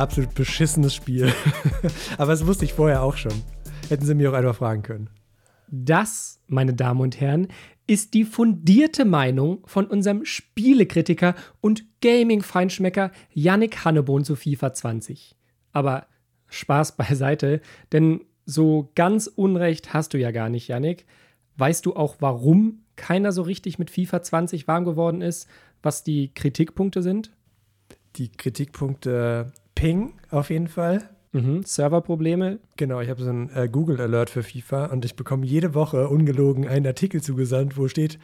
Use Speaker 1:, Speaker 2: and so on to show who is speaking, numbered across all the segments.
Speaker 1: absolut beschissenes Spiel. Aber das wusste ich vorher auch schon. Hätten sie mir auch einfach fragen können.
Speaker 2: Das, meine Damen und Herren, ist die fundierte Meinung von unserem Spielekritiker und Gaming-Feinschmecker Yannick Hannebohn zu FIFA 20. Aber Spaß beiseite, denn so ganz Unrecht hast du ja gar nicht, Yannick. Weißt du auch, warum keiner so richtig mit FIFA 20 warm geworden ist, was die Kritikpunkte sind?
Speaker 1: Die Kritikpunkte Ping auf jeden Fall.
Speaker 2: Mhm, Serverprobleme.
Speaker 1: Genau, ich habe so einen äh, Google Alert für FIFA und ich bekomme jede Woche ungelogen einen Artikel zugesandt, wo steht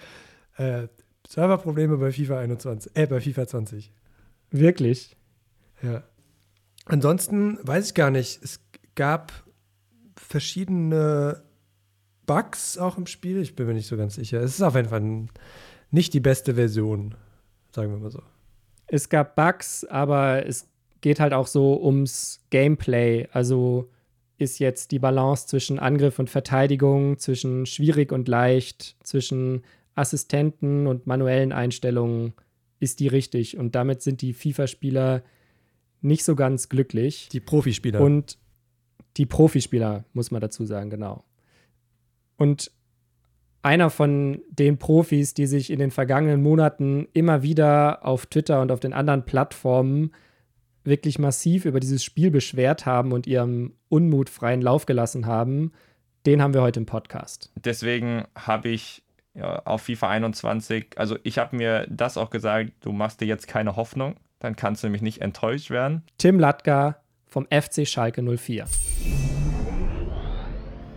Speaker 1: äh, Serverprobleme bei FIFA 21, äh, bei FIFA 20.
Speaker 2: Wirklich?
Speaker 1: Ja. Ansonsten weiß ich gar nicht. Es gab verschiedene Bugs auch im Spiel. Ich bin mir nicht so ganz sicher. Es ist auf jeden Fall nicht die beste Version, sagen wir mal so.
Speaker 2: Es gab Bugs, aber es geht halt auch so ums Gameplay. Also ist jetzt die Balance zwischen Angriff und Verteidigung, zwischen schwierig und leicht, zwischen Assistenten und manuellen Einstellungen, ist die richtig. Und damit sind die FIFA-Spieler nicht so ganz glücklich.
Speaker 1: Die Profispieler.
Speaker 2: Und die Profispieler, muss man dazu sagen, genau. Und einer von den Profis, die sich in den vergangenen Monaten immer wieder auf Twitter und auf den anderen Plattformen wirklich massiv über dieses Spiel beschwert haben und ihrem Unmut freien Lauf gelassen haben, den haben wir heute im Podcast.
Speaker 3: Deswegen habe ich ja, auf FIFA 21, also ich habe mir das auch gesagt, du machst dir jetzt keine Hoffnung, dann kannst du nämlich nicht enttäuscht werden.
Speaker 2: Tim Latka vom FC Schalke 04.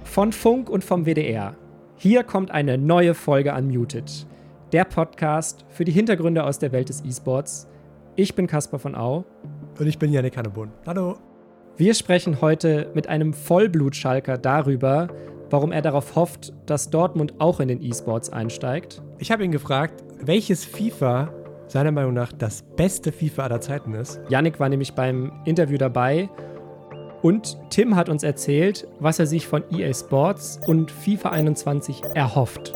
Speaker 2: Von Funk und vom WDR. Hier kommt eine neue Folge Unmuted. Der Podcast für die Hintergründe aus der Welt des E-Sports. Ich bin Caspar von Au.
Speaker 1: Und ich bin Janik Hannebohn. Hallo.
Speaker 2: Wir sprechen heute mit einem Vollblutschalker darüber, warum er darauf hofft, dass Dortmund auch in den E-Sports einsteigt.
Speaker 1: Ich habe ihn gefragt, welches FIFA seiner Meinung nach das beste FIFA aller Zeiten ist.
Speaker 2: Yannick war nämlich beim Interview dabei und Tim hat uns erzählt, was er sich von EA Sports und FIFA 21 erhofft.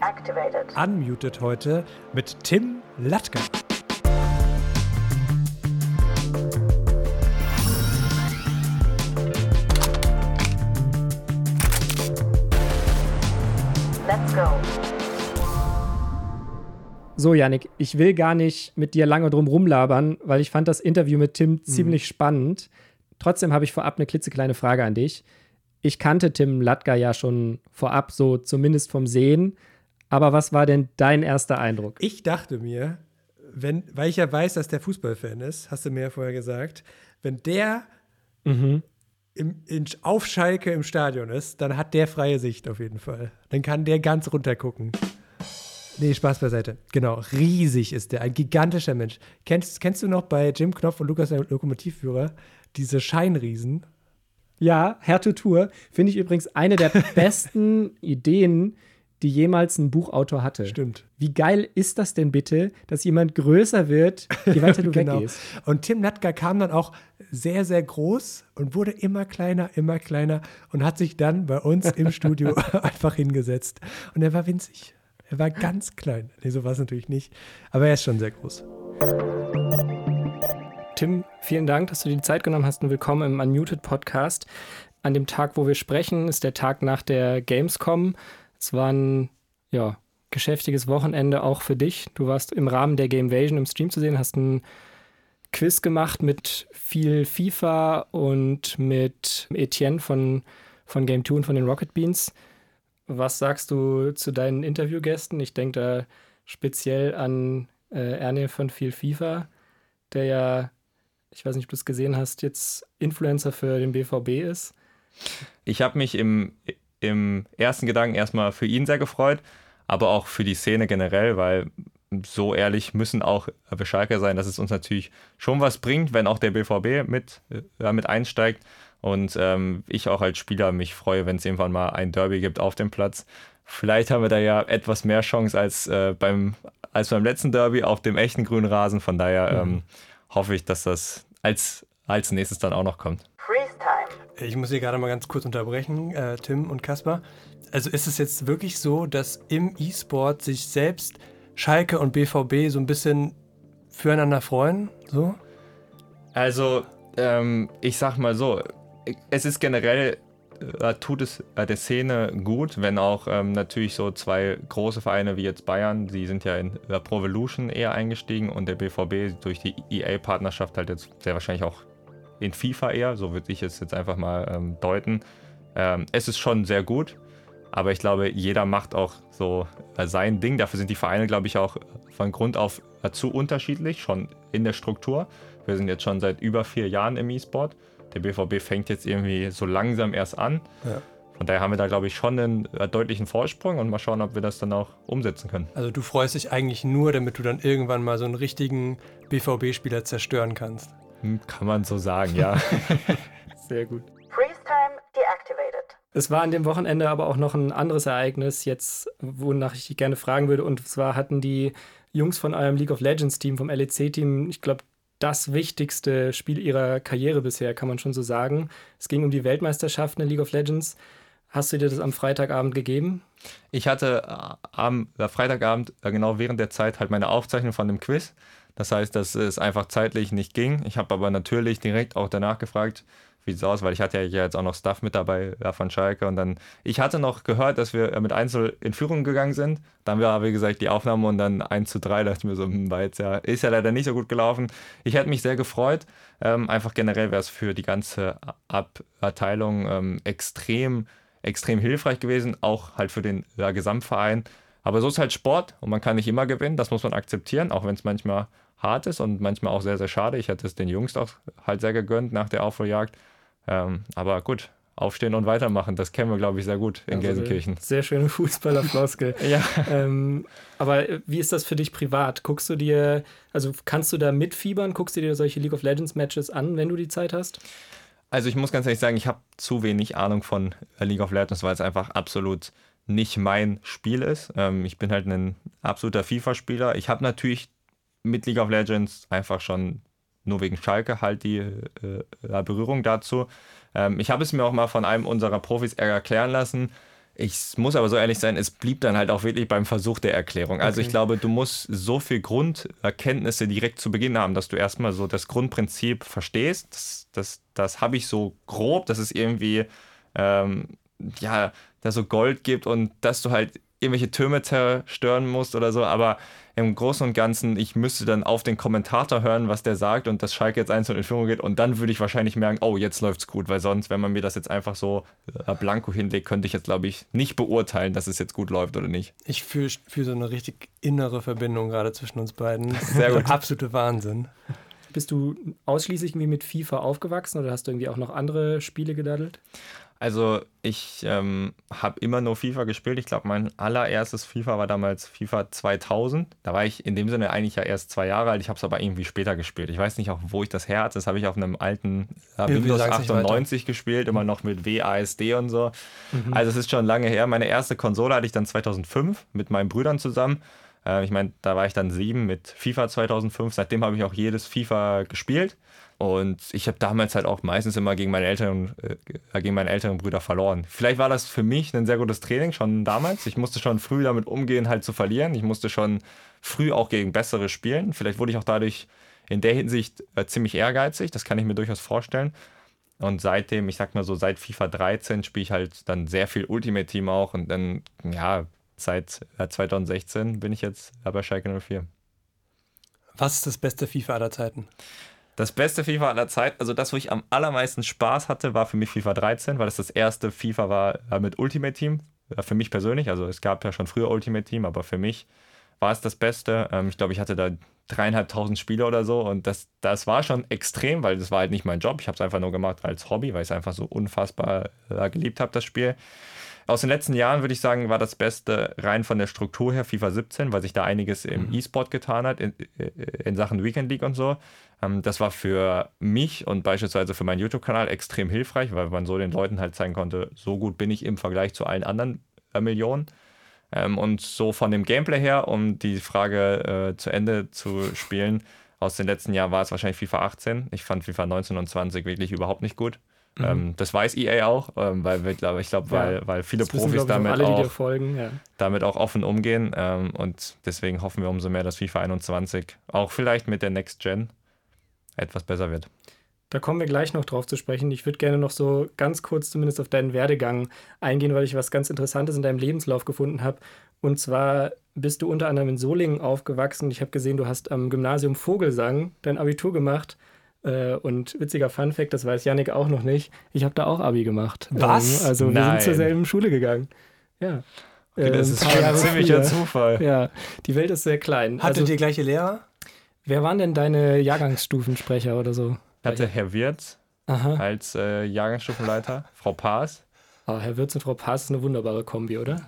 Speaker 1: Activated. Unmuted heute mit Tim Latka.
Speaker 2: So, Yannick, ich will gar nicht mit dir lange drum rumlabern, weil ich fand das Interview mit Tim mhm. ziemlich spannend. Trotzdem habe ich vorab eine klitzekleine Frage an dich. Ich kannte Tim Latka ja schon vorab, so zumindest vom Sehen. Aber was war denn dein erster Eindruck?
Speaker 1: Ich dachte mir, wenn, weil ich ja weiß, dass der Fußballfan ist, hast du mir ja vorher gesagt, wenn der mhm. im, in, auf Schalke im Stadion ist, dann hat der freie Sicht auf jeden Fall. Dann kann der ganz runter gucken. Nee, Spaß beiseite. Genau, riesig ist der, ein gigantischer Mensch. Kennst, kennst du noch bei Jim Knopf und Lukas, der Lokomotivführer, diese Scheinriesen?
Speaker 2: Ja, Herr Tutur finde ich übrigens eine der besten Ideen, die jemals ein Buchautor hatte.
Speaker 1: Stimmt.
Speaker 2: Wie geil ist das denn bitte, dass jemand größer wird, je weiter du genau. weggehst?
Speaker 1: Und Tim Natka kam dann auch sehr, sehr groß und wurde immer kleiner, immer kleiner und hat sich dann bei uns im Studio einfach hingesetzt. Und er war winzig. Er war ganz klein. Nee, so war es natürlich nicht. Aber er ist schon sehr groß.
Speaker 2: Tim, vielen Dank, dass du dir die Zeit genommen hast und willkommen im Unmuted Podcast. An dem Tag, wo wir sprechen, ist der Tag nach der Gamescom. Es war ein ja, geschäftiges Wochenende auch für dich. Du warst im Rahmen der Gamevasion im Stream zu sehen, hast ein Quiz gemacht mit viel FIFA und mit Etienne von, von Game 2 und von den Rocket Beans. Was sagst du zu deinen Interviewgästen? Ich denke da speziell an äh, Erne von viel FIFA, der ja, ich weiß nicht, ob du es gesehen hast, jetzt Influencer für den BVB ist.
Speaker 3: Ich habe mich im, im ersten Gedanken erstmal für ihn sehr gefreut, aber auch für die Szene generell, weil so ehrlich müssen auch wir sein, dass es uns natürlich schon was bringt, wenn auch der BVB mit, äh, mit einsteigt. Und ähm, ich auch als Spieler mich freue, wenn es irgendwann mal ein Derby gibt auf dem Platz. Vielleicht haben wir da ja etwas mehr Chance als, äh, beim, als beim letzten Derby auf dem echten grünen Rasen. Von daher mhm. ähm, hoffe ich, dass das als, als nächstes dann auch noch kommt.
Speaker 1: Ich muss hier gerade mal ganz kurz unterbrechen, äh, Tim und Kaspar. Also ist es jetzt wirklich so, dass im E-Sport sich selbst Schalke und BVB so ein bisschen füreinander freuen? So?
Speaker 3: Also Ähm, ich sag mal so, es ist generell äh, tut es äh, der Szene gut, wenn auch ähm, natürlich so zwei große Vereine wie jetzt Bayern, die sind ja in äh, Pro Evolution eher eingestiegen und der BVB durch die EA-Partnerschaft halt jetzt sehr wahrscheinlich auch in FIFA eher, so würde ich es jetzt einfach mal ähm, deuten. Ähm, es ist schon sehr gut, aber ich glaube, jeder macht auch so äh, sein Ding. Dafür sind die Vereine, glaube ich, auch von Grund auf äh, zu unterschiedlich, schon in der Struktur. Wir sind jetzt schon seit über vier Jahren im E-Sport. Der BVB fängt jetzt irgendwie so langsam erst an. Ja. Von daher haben wir da, glaube ich, schon einen äh, deutlichen Vorsprung und mal schauen, ob wir das dann auch umsetzen können.
Speaker 1: Also du freust dich eigentlich nur, damit du dann irgendwann mal so einen richtigen BVB-Spieler zerstören kannst.
Speaker 3: Hm, kann man so sagen, ja.
Speaker 2: Sehr gut. Freeze time deactivated. Es war an dem Wochenende aber auch noch ein anderes Ereignis, jetzt, wonach ich dich gerne fragen würde. Und zwar hatten die Jungs von eurem League of Legends Team, vom LEC-Team, ich glaube, das wichtigste Spiel ihrer Karriere bisher, kann man schon so sagen. Es ging um die Weltmeisterschaft in League of Legends. Hast du dir das am Freitagabend gegeben?
Speaker 3: Ich hatte äh, am Freitagabend äh, genau während der Zeit halt meine Aufzeichnung von dem Quiz. Das heißt, dass es einfach zeitlich nicht ging. Ich habe aber natürlich direkt auch danach gefragt, wie es aus, weil ich hatte ja jetzt auch noch Stuff mit dabei ja, von Schalke und dann, ich hatte noch gehört, dass wir mit Einzel in Führung gegangen sind. Dann war, wie gesagt, die Aufnahme und dann 1 zu 3, dachte ich mir so, hm, jetzt ja, ist ja leider nicht so gut gelaufen. Ich hätte mich sehr gefreut. Ähm, einfach generell wäre es für die ganze Abteilung ähm, extrem, extrem hilfreich gewesen, auch halt für den ja, Gesamtverein. Aber so ist halt Sport und man kann nicht immer gewinnen, das muss man akzeptieren, auch wenn es manchmal hart ist und manchmal auch sehr, sehr schade. Ich hätte es den Jungs auch halt sehr gegönnt nach der Aufholjagd. Ähm, aber gut, aufstehen und weitermachen, das kennen wir, glaube ich, sehr gut in also Gelsenkirchen.
Speaker 2: Sehr schöne Fußballerfloskel. ja. Ähm, aber wie ist das für dich privat? Guckst du dir, also kannst du da mitfiebern? Guckst du dir solche League of Legends Matches an, wenn du die Zeit hast?
Speaker 3: Also ich muss ganz ehrlich sagen, ich habe zu wenig Ahnung von League of Legends, weil es einfach absolut nicht mein Spiel ist. Ähm, ich bin halt ein absoluter FIFA-Spieler. Ich habe natürlich mit League of Legends einfach schon nur wegen Schalke halt die äh, Berührung dazu. Ähm, ich habe es mir auch mal von einem unserer Profis erklären lassen. Ich muss aber so ehrlich sein, es blieb dann halt auch wirklich beim Versuch der Erklärung. Also okay. ich glaube, du musst so viel Grunderkenntnisse direkt zu Beginn haben, dass du erstmal so das Grundprinzip verstehst. Das, das, das habe ich so grob, dass es irgendwie, ähm, ja, da so Gold gibt und dass du halt irgendwelche Türme zerstören musst oder so, aber im Großen und Ganzen, ich müsste dann auf den Kommentator hören, was der sagt und dass Schalke jetzt einzeln in Führung geht und dann würde ich wahrscheinlich merken, oh, jetzt läuft's gut, weil sonst, wenn man mir das jetzt einfach so äh, blanko hinlegt, könnte ich jetzt, glaube ich, nicht beurteilen, dass es jetzt gut läuft oder nicht.
Speaker 1: Ich fühle fühl so eine richtig innere Verbindung gerade zwischen uns beiden. Sehr gut. Absolute Wahnsinn.
Speaker 2: Bist du ausschließlich irgendwie mit FIFA aufgewachsen oder hast du irgendwie auch noch andere Spiele gedaddelt?
Speaker 3: Also ich ähm, habe immer nur FIFA gespielt. Ich glaube, mein allererstes FIFA war damals FIFA 2000. Da war ich in dem Sinne eigentlich ja erst zwei Jahre alt. Ich habe es aber irgendwie später gespielt. Ich weiß nicht auch, wo ich das her hatte. Das habe ich auf einem alten äh, Windows 98 gespielt, immer noch mit WASD und so. Mhm. Also es ist schon lange her. Meine erste Konsole hatte ich dann 2005 mit meinen Brüdern zusammen. Äh, ich meine, da war ich dann sieben mit FIFA 2005. Seitdem habe ich auch jedes FIFA gespielt. Und ich habe damals halt auch meistens immer gegen meine älteren, äh, gegen meine älteren Brüder verloren. Vielleicht war das für mich ein sehr gutes Training schon damals. Ich musste schon früh damit umgehen, halt zu verlieren. Ich musste schon früh auch gegen bessere spielen. Vielleicht wurde ich auch dadurch in der Hinsicht äh, ziemlich ehrgeizig. Das kann ich mir durchaus vorstellen. Und seitdem, ich sag mal so, seit FIFA 13 spiele ich halt dann sehr viel Ultimate Team auch. Und dann, ja, seit 2016 äh, bin ich jetzt bei Schalke 04.
Speaker 1: Was ist das beste FIFA aller Zeiten?
Speaker 3: Das beste FIFA aller Zeit, also das, wo ich am allermeisten Spaß hatte, war für mich FIFA 13, weil es das erste FIFA war äh, mit Ultimate Team. Für mich persönlich, also es gab ja schon früher Ultimate Team, aber für mich war es das Beste. Ähm, ich glaube, ich hatte da dreieinhalbtausend Spiele oder so und das, das war schon extrem, weil das war halt nicht mein Job. Ich habe es einfach nur gemacht als Hobby, weil ich es einfach so unfassbar äh, geliebt habe, das Spiel. Aus den letzten Jahren würde ich sagen, war das Beste rein von der Struktur her FIFA 17, weil sich da einiges im mhm. E-Sport getan hat, in, in, Sachen Weekend League und so. Ähm, das war für mich und beispielsweise für meinen YouTube-Kanal extrem hilfreich, weil man so den Leuten halt zeigen konnte, so gut bin ich im Vergleich zu allen anderen äh, Millionen. Ähm, und so von dem Gameplay her, um die Frage äh, zu Ende zu spielen, aus den letzten Jahren war es wahrscheinlich FIFA 18. Ich fand FIFA 19 und 20 wirklich überhaupt nicht gut. Mhm. Ähm, das weiß EA auch, ähm, weil ich glaube, ja. weil, weil viele das Profis wissen, damit, alle, auch, folgen, ja. damit auch offen umgehen. Ähm, und deswegen hoffen wir umso mehr, dass FIFA 21 auch vielleicht mit der Next Gen etwas besser wird.
Speaker 2: Da kommen wir gleich noch drauf zu sprechen. Ich würde gerne noch so ganz kurz zumindest auf deinen Werdegang eingehen, weil ich was ganz Interessantes in deinem Lebenslauf gefunden habe. Und zwar bist du unter anderem in Solingen aufgewachsen. Ich habe gesehen, du hast am Gymnasium Vogelsang dein Abitur gemacht. Äh, und witziger Funfact, das weiß Janik auch noch nicht. Ich habe da auch Abi gemacht.
Speaker 1: Was?
Speaker 2: Ähm, also
Speaker 3: Nein.
Speaker 2: wir sind zur selben Schule gegangen. Ja.
Speaker 3: Okay, das
Speaker 2: Äh,
Speaker 3: ist schon ein ziemlicher
Speaker 2: früher.
Speaker 3: Zufall.
Speaker 2: Ja, die Welt ist sehr klein.
Speaker 1: Hattet
Speaker 2: Also,
Speaker 1: ihr gleiche Lehrer?
Speaker 2: wer waren denn deine Jahrgangsstufensprecher oder so?
Speaker 3: Ich hatte Herr Wirz
Speaker 2: Aha.
Speaker 3: als äh, Jahrgangsstufenleiter, Frau Paas.
Speaker 2: Oh, Herr Würz und Frau Paas ist eine wunderbare Kombi, oder?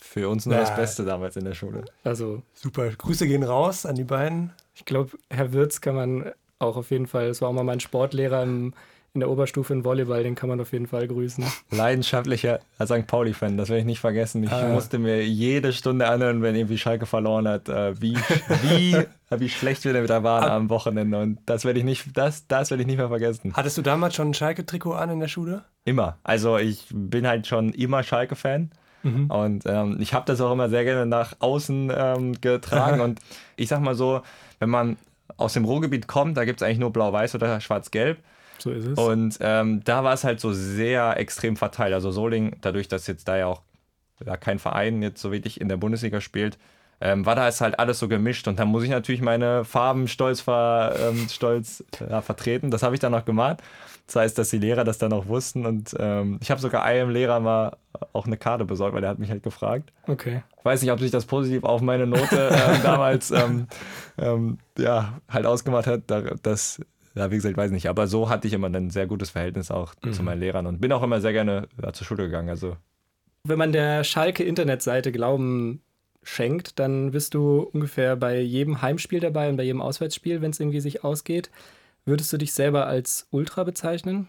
Speaker 3: Für uns nur das
Speaker 1: Ja.
Speaker 3: Beste damals in der Schule.
Speaker 2: Also,
Speaker 1: Super. Grüße gehen raus an die beiden.
Speaker 2: ich glaube, Herr Würz kann man auch auf jeden Fall, das war auch mal mein Sportlehrer im, in der Oberstufe in Volleyball, den kann man auf jeden Fall grüßen.
Speaker 3: Leidenschaftlicher St. Pauli-Fan, das werde ich nicht vergessen. Ich
Speaker 1: Ah.
Speaker 3: musste mir jede Stunde anhören, wenn irgendwie Schalke verloren hat, äh, wie, wie, wie schlecht wir da waren am Wochenende. Und das werde ich nicht, das, das werde ich nicht mehr vergessen.
Speaker 1: Hattest du damals schon ein Schalke-Trikot an in der Schule?
Speaker 3: Immer. Also ich bin halt schon immer Schalke-Fan.
Speaker 2: Mhm.
Speaker 3: Und ähm, ich habe das auch immer sehr gerne nach außen ähm, getragen. und ich sag mal so, wenn man aus dem Ruhrgebiet kommt, da gibt es eigentlich nur Blau-Weiß oder Schwarz-Gelb.
Speaker 2: So ist es.
Speaker 3: Und ähm, da war es halt so sehr extrem verteilt. Also Solingen, dadurch, dass jetzt da ja auch ja, kein Verein jetzt so wirklich in der Bundesliga spielt, ähm, war da ist halt alles so gemischt. Und da muss ich natürlich meine Farben stolz, ver, ähm, stolz ja, vertreten. Das habe ich dann noch gemacht. Das heißt, dass die Lehrer das dann auch wussten. Und ähm, ich habe sogar einem Lehrer mal auch eine Karte besorgt, weil der hat mich halt gefragt.
Speaker 2: Okay.
Speaker 3: Ich weiß nicht, ob sich das positiv auf meine Note ähm, damals ähm, ähm, ja, halt ausgemacht hat. Da, das, ja, wie gesagt, ich weiß nicht. Aber so hatte ich immer ein sehr gutes Verhältnis auch zu meinen Lehrern und bin auch immer sehr gerne ja, zur Schule gegangen. Also
Speaker 2: Wenn man der Schalke-Internetseite Glauben schenkt, dann bist du ungefähr bei jedem Heimspiel dabei und bei jedem Auswärtsspiel, wenn es irgendwie sich ausgeht. Würdest du dich selber als Ultra bezeichnen?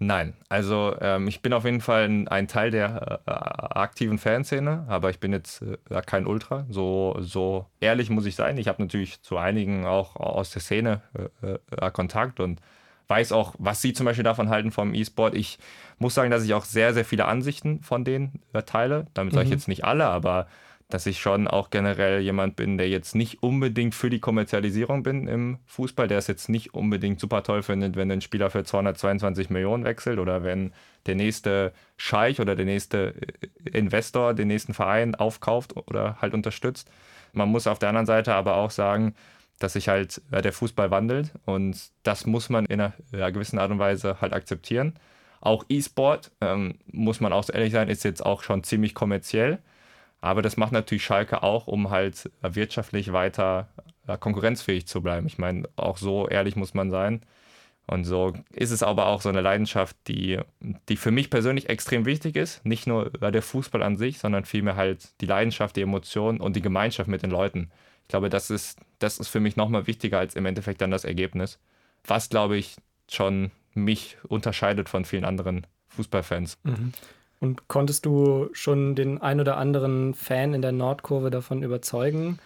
Speaker 3: nein. Also ähm, ich bin auf jeden Fall ein, ein Teil der äh, aktiven Fanszene, aber ich bin jetzt äh, kein Ultra. So, so ehrlich muss ich sein. Ich habe natürlich zu einigen auch aus der Szene äh, äh, Kontakt und weiß auch, was sie zum Beispiel davon halten vom E-Sport. Ich muss sagen, dass ich auch sehr, sehr viele Ansichten von denen äh, teile. Damit sage ich jetzt nicht alle, aber dass ich schon auch generell jemand bin, der jetzt nicht unbedingt für die Kommerzialisierung bin im Fußball, der es jetzt nicht unbedingt super toll findet, wenn ein Spieler für 222 Millionen wechselt oder wenn der nächste Scheich oder der nächste äh, Investor den nächsten Verein aufkauft oder halt unterstützt. Man muss auf der anderen Seite aber auch sagen, dass sich halt ja, der Fußball wandelt und das muss man in einer gewissen Art und Weise halt akzeptieren. Auch E-Sport, ähm, muss man auch so ehrlich sein, ist jetzt auch schon ziemlich kommerziell. Aber das macht natürlich Schalke auch, um halt wirtschaftlich weiter ja, konkurrenzfähig zu bleiben. Ich meine, auch so ehrlich muss man sein. Und so ist es aber auch so eine Leidenschaft, die, die für mich persönlich extrem wichtig ist. Nicht nur der Fußball an sich, sondern vielmehr halt die Leidenschaft, die Emotionen und die Gemeinschaft mit den Leuten. Ich glaube, das ist, das ist für mich nochmal wichtiger als im Endeffekt dann das Ergebnis. Was, glaube ich, schon mich unterscheidet von vielen anderen Fußballfans.
Speaker 2: Und konntest du schon den ein oder anderen Fan in der Nordkurve davon überzeugen?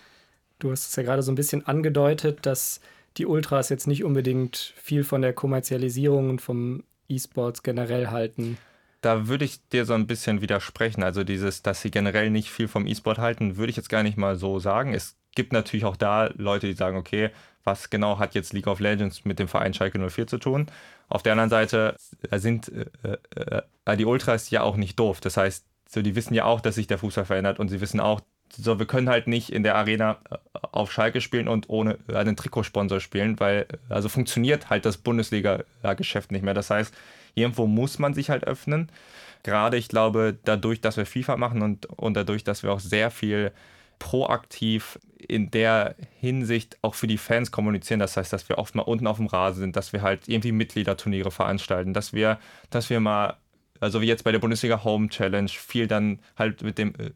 Speaker 2: Du hast es ja gerade so ein bisschen angedeutet, dass die Ultras jetzt nicht unbedingt viel von der Kommerzialisierung und vom E-Sports generell halten.
Speaker 3: Da würde ich dir so ein bisschen widersprechen. Also dieses, dass sie generell nicht viel vom E-Sport halten, würde ich jetzt gar nicht mal so sagen. Es gibt natürlich auch da Leute, die sagen, okay, was genau hat jetzt League of Legends mit dem Verein Schalke 04 zu tun? Auf der anderen Seite sind äh, äh, die Ultras ja auch nicht doof. Das heißt, so, die wissen ja auch, dass sich der Fußball verändert und sie wissen auch, so, wir können halt nicht in der Arena äh, auf Schalke spielen und ohne einen Trikotsponsor spielen, weil also funktioniert halt das Bundesliga-Geschäft nicht mehr. Das heißt, irgendwo muss man sich halt öffnen. Gerade, ich glaube, dadurch, dass wir FIFA machen und, und dadurch, dass wir auch sehr viel proaktiv in der Hinsicht auch für die Fans kommunizieren. Das heißt, dass wir oft mal unten auf dem Rasen sind, dass wir halt irgendwie Mitgliederturniere veranstalten, dass wir, dass wir mal, also wie jetzt bei der Bundesliga Home Challenge, viel dann halt mit dem äh,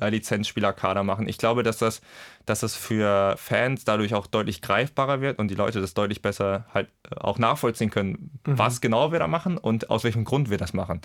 Speaker 3: äh, Lizenzspielerkader machen. Ich glaube, dass das, dass das für Fans dadurch auch deutlich greifbarer wird und die Leute das deutlich besser halt auch nachvollziehen können, mhm. was genau wir da machen und aus welchem Grund wir das machen.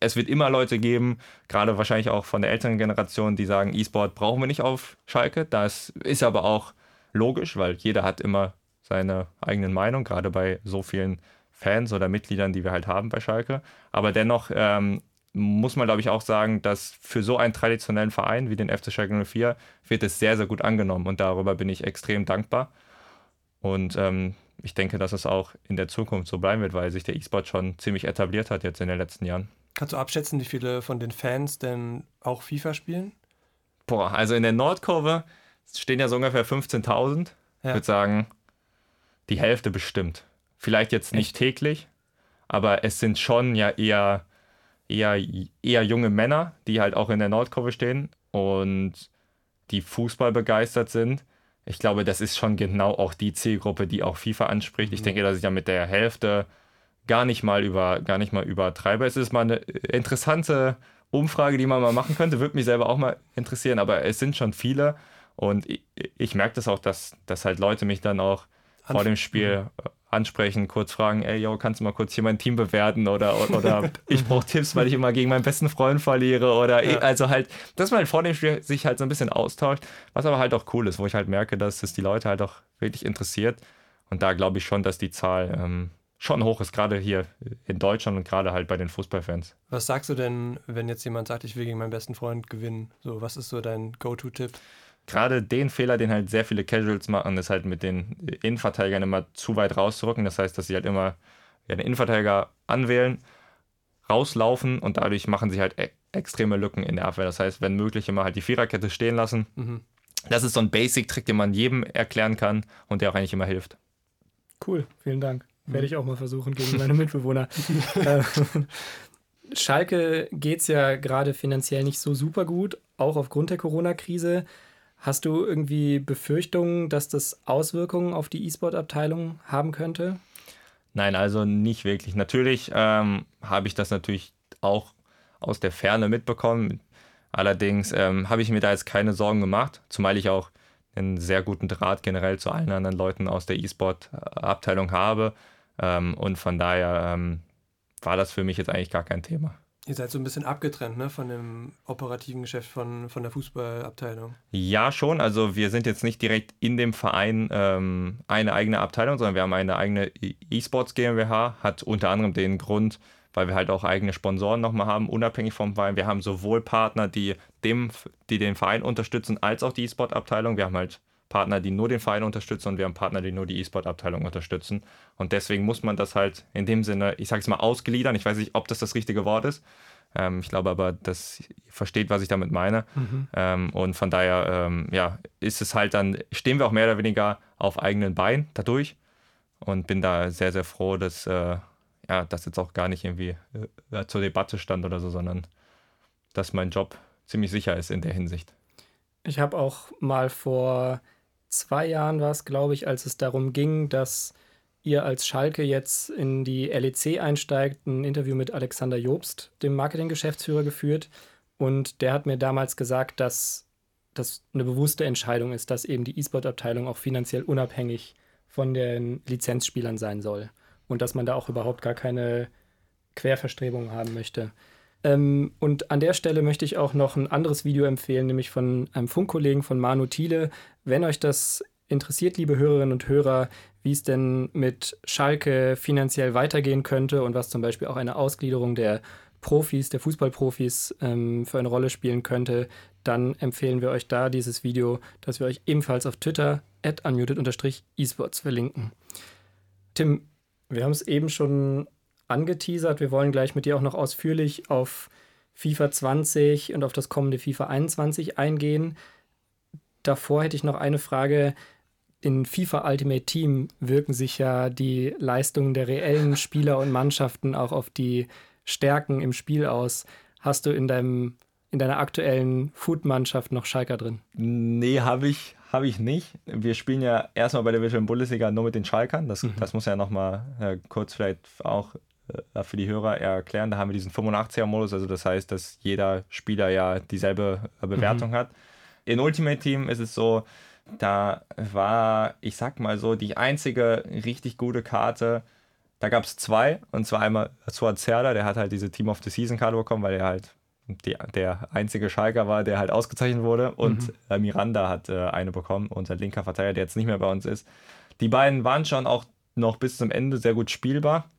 Speaker 3: Es wird immer Leute geben, gerade wahrscheinlich auch von der älteren Generation, die sagen, E-Sport brauchen wir nicht auf Schalke. Das ist aber auch logisch, weil jeder hat immer seine eigenen Meinung, gerade bei so vielen Fans oder Mitgliedern, die wir halt haben bei Schalke. Aber dennoch ähm, muss man, glaube ich, auch sagen, dass für so einen traditionellen Verein wie den FC Schalke 04 wird es sehr, sehr gut angenommen und darüber bin ich extrem dankbar. Und ähm, ich denke, dass es auch in der Zukunft so bleiben wird, weil sich der E-Sport schon ziemlich etabliert hat jetzt in den letzten Jahren.
Speaker 1: Kannst du abschätzen, wie viele von den Fans denn auch FIFA spielen?
Speaker 3: Boah, also in der Nordkurve stehen ja so ungefähr 15.000. Ja. Ich würde sagen, die Hälfte bestimmt. Vielleicht jetzt nicht Echt? täglich, aber es sind schon ja eher, eher, eher junge Männer, die halt auch in der Nordkurve stehen und die Fußball begeistert sind. Ich glaube, das ist schon genau auch die Zielgruppe, die auch FIFA anspricht. Ich mhm. denke, dass ich ja mit der Hälfte gar nicht mal über gar nicht mal übertreibe. Es ist mal eine interessante Umfrage, die man mal machen könnte. Würde mich selber auch mal interessieren, aber es sind schon viele. Und ich, ich merke das auch, dass, dass halt Leute mich dann auch vor dem Spiel mhm. Ansprechen, kurz fragen, ey, yo, kannst du mal kurz hier mein Team bewerten oder, oder, ich brauche Tipps, weil ich immer gegen meinen besten Freund verliere oder ja. also halt, dass man vor dem Spiel sich halt so ein bisschen austauscht, was aber halt auch cool ist, wo ich halt merke, dass es die Leute halt auch wirklich interessiert und da glaube ich schon, dass die Zahl ähm, schon hoch ist, gerade hier in Deutschland und gerade halt bei den Fußballfans.
Speaker 1: Was sagst du denn, wenn jetzt jemand sagt, ich will gegen meinen besten Freund gewinnen? So, was ist so dein Go-To-Tipp?
Speaker 3: Gerade den Fehler, den halt sehr viele Casuals machen, ist halt mit den Innenverteidigern immer zu weit rauszurücken. Das heißt, dass sie halt immer ja, den Innenverteidiger anwählen, rauslaufen und dadurch machen sie halt e extreme Lücken in der Abwehr. Das heißt, wenn möglich, immer halt die Viererkette stehen lassen. Mhm. Das ist so ein Basic-Trick, den man jedem erklären kann und der auch eigentlich immer hilft.
Speaker 2: Cool, vielen Dank. Mhm. Werde ich auch mal versuchen gegen meine Mitbewohner. Äh, Schalke geht es ja gerade finanziell nicht so super gut, auch aufgrund der Corona-Krise. Hast du irgendwie Befürchtungen, dass das Auswirkungen auf die E-Sport-Abteilung haben könnte?
Speaker 3: Nein, also nicht wirklich. Natürlich ähm, habe ich das natürlich auch aus der Ferne mitbekommen. Allerdings ähm, habe ich mir da jetzt keine Sorgen gemacht, zumal ich auch einen sehr guten Draht generell zu allen anderen Leuten aus der E-Sport-Abteilung habe. Ähm, und von daher ähm, war das für mich jetzt eigentlich gar kein Thema.
Speaker 1: Ihr seid so ein bisschen abgetrennt ne, von dem operativen Geschäft von, von der Fußballabteilung.
Speaker 3: Ja, schon. Also wir sind jetzt nicht direkt in dem Verein ähm, eine eigene Abteilung, sondern wir haben eine eigene E-Sports GmbH. Hat unter anderem den Grund, weil wir halt auch eigene Sponsoren nochmal haben, unabhängig vom Verein. Wir haben sowohl Partner, die, dem, die den Verein unterstützen, als auch die E-Sport-Abteilung. Wir haben halt Partner, die nur den Verein unterstützen und wir haben Partner, die nur die E-Sport-Abteilung unterstützen. Und deswegen muss man das halt in dem Sinne, ich sage es mal, ausgliedern. Ich weiß nicht, ob das das richtige Wort ist. Ähm, ich glaube aber, dass ihr versteht, was ich damit meine. Mhm. Ähm, und von daher, ähm, ja, ist es halt dann, stehen wir auch mehr oder weniger auf eigenen Beinen dadurch. Und bin da sehr, sehr froh, dass äh, ja, das jetzt auch gar nicht irgendwie äh, zur Debatte stand oder so, sondern dass mein Job ziemlich sicher ist in der Hinsicht.
Speaker 2: Ich habe auch mal vor zwei Jahren war es, glaube ich, als es darum ging, dass ihr als Schalke jetzt in die LEC einsteigt, ein Interview mit Alexander Jobst, dem Marketinggeschäftsführer, geführt. Und der hat mir damals gesagt, dass das eine bewusste Entscheidung ist, dass eben die E-Sport-Abteilung auch finanziell unabhängig von den Lizenzspielern sein soll. Und dass man da auch überhaupt gar keine Querverstrebungen haben möchte. Ähm, und an der Stelle möchte ich auch noch ein anderes Video empfehlen, nämlich von einem Funkkollegen von Manu Thiele. Wenn euch das interessiert, liebe Hörerinnen und Hörer, wie es denn mit Schalke finanziell weitergehen könnte und was zum Beispiel auch eine Ausgliederung der Profis, der Fußballprofis ähm, für eine Rolle spielen könnte, dann empfehlen wir euch da dieses Video, das wir euch ebenfalls auf Twitter at unmuted-esports verlinken. Tim, wir haben es eben schon angeteasert. Wir wollen gleich mit dir auch noch ausführlich auf FIFA 20 und auf das kommende FIFA 21 eingehen. Davor hätte ich noch eine Frage. In FIFA Ultimate Team wirken sich ja die Leistungen der reellen Spieler und Mannschaften auch auf die Stärken im Spiel aus. Hast du in deinem in deiner aktuellen Food-Mannschaft noch Schalker drin?
Speaker 3: Nee, habe ich, hab ich nicht. Wir spielen ja erstmal bei der Virtual Bundesliga nur mit den Schalkern. Das, mhm. das muss ja nochmal äh, kurz vielleicht auch für die Hörer erklären. Da haben wir diesen 85er-Modus, also das heißt, dass jeder Spieler ja dieselbe äh, Bewertung mhm. hat. In Ultimate Team ist es so, da war, ich sag mal so, die einzige richtig gute Karte. Da gab es zwei, und zwar einmal Suat Zerda, der hat halt diese Team of the Season Karte bekommen, weil er halt die, der einzige Schalker war, der halt ausgezeichnet wurde. Und mhm. Äh, Miranda hat äh, eine bekommen, unser linker Verteidiger, der jetzt nicht mehr bei uns ist. Die beiden waren schon auch noch bis zum Ende sehr gut spielbar.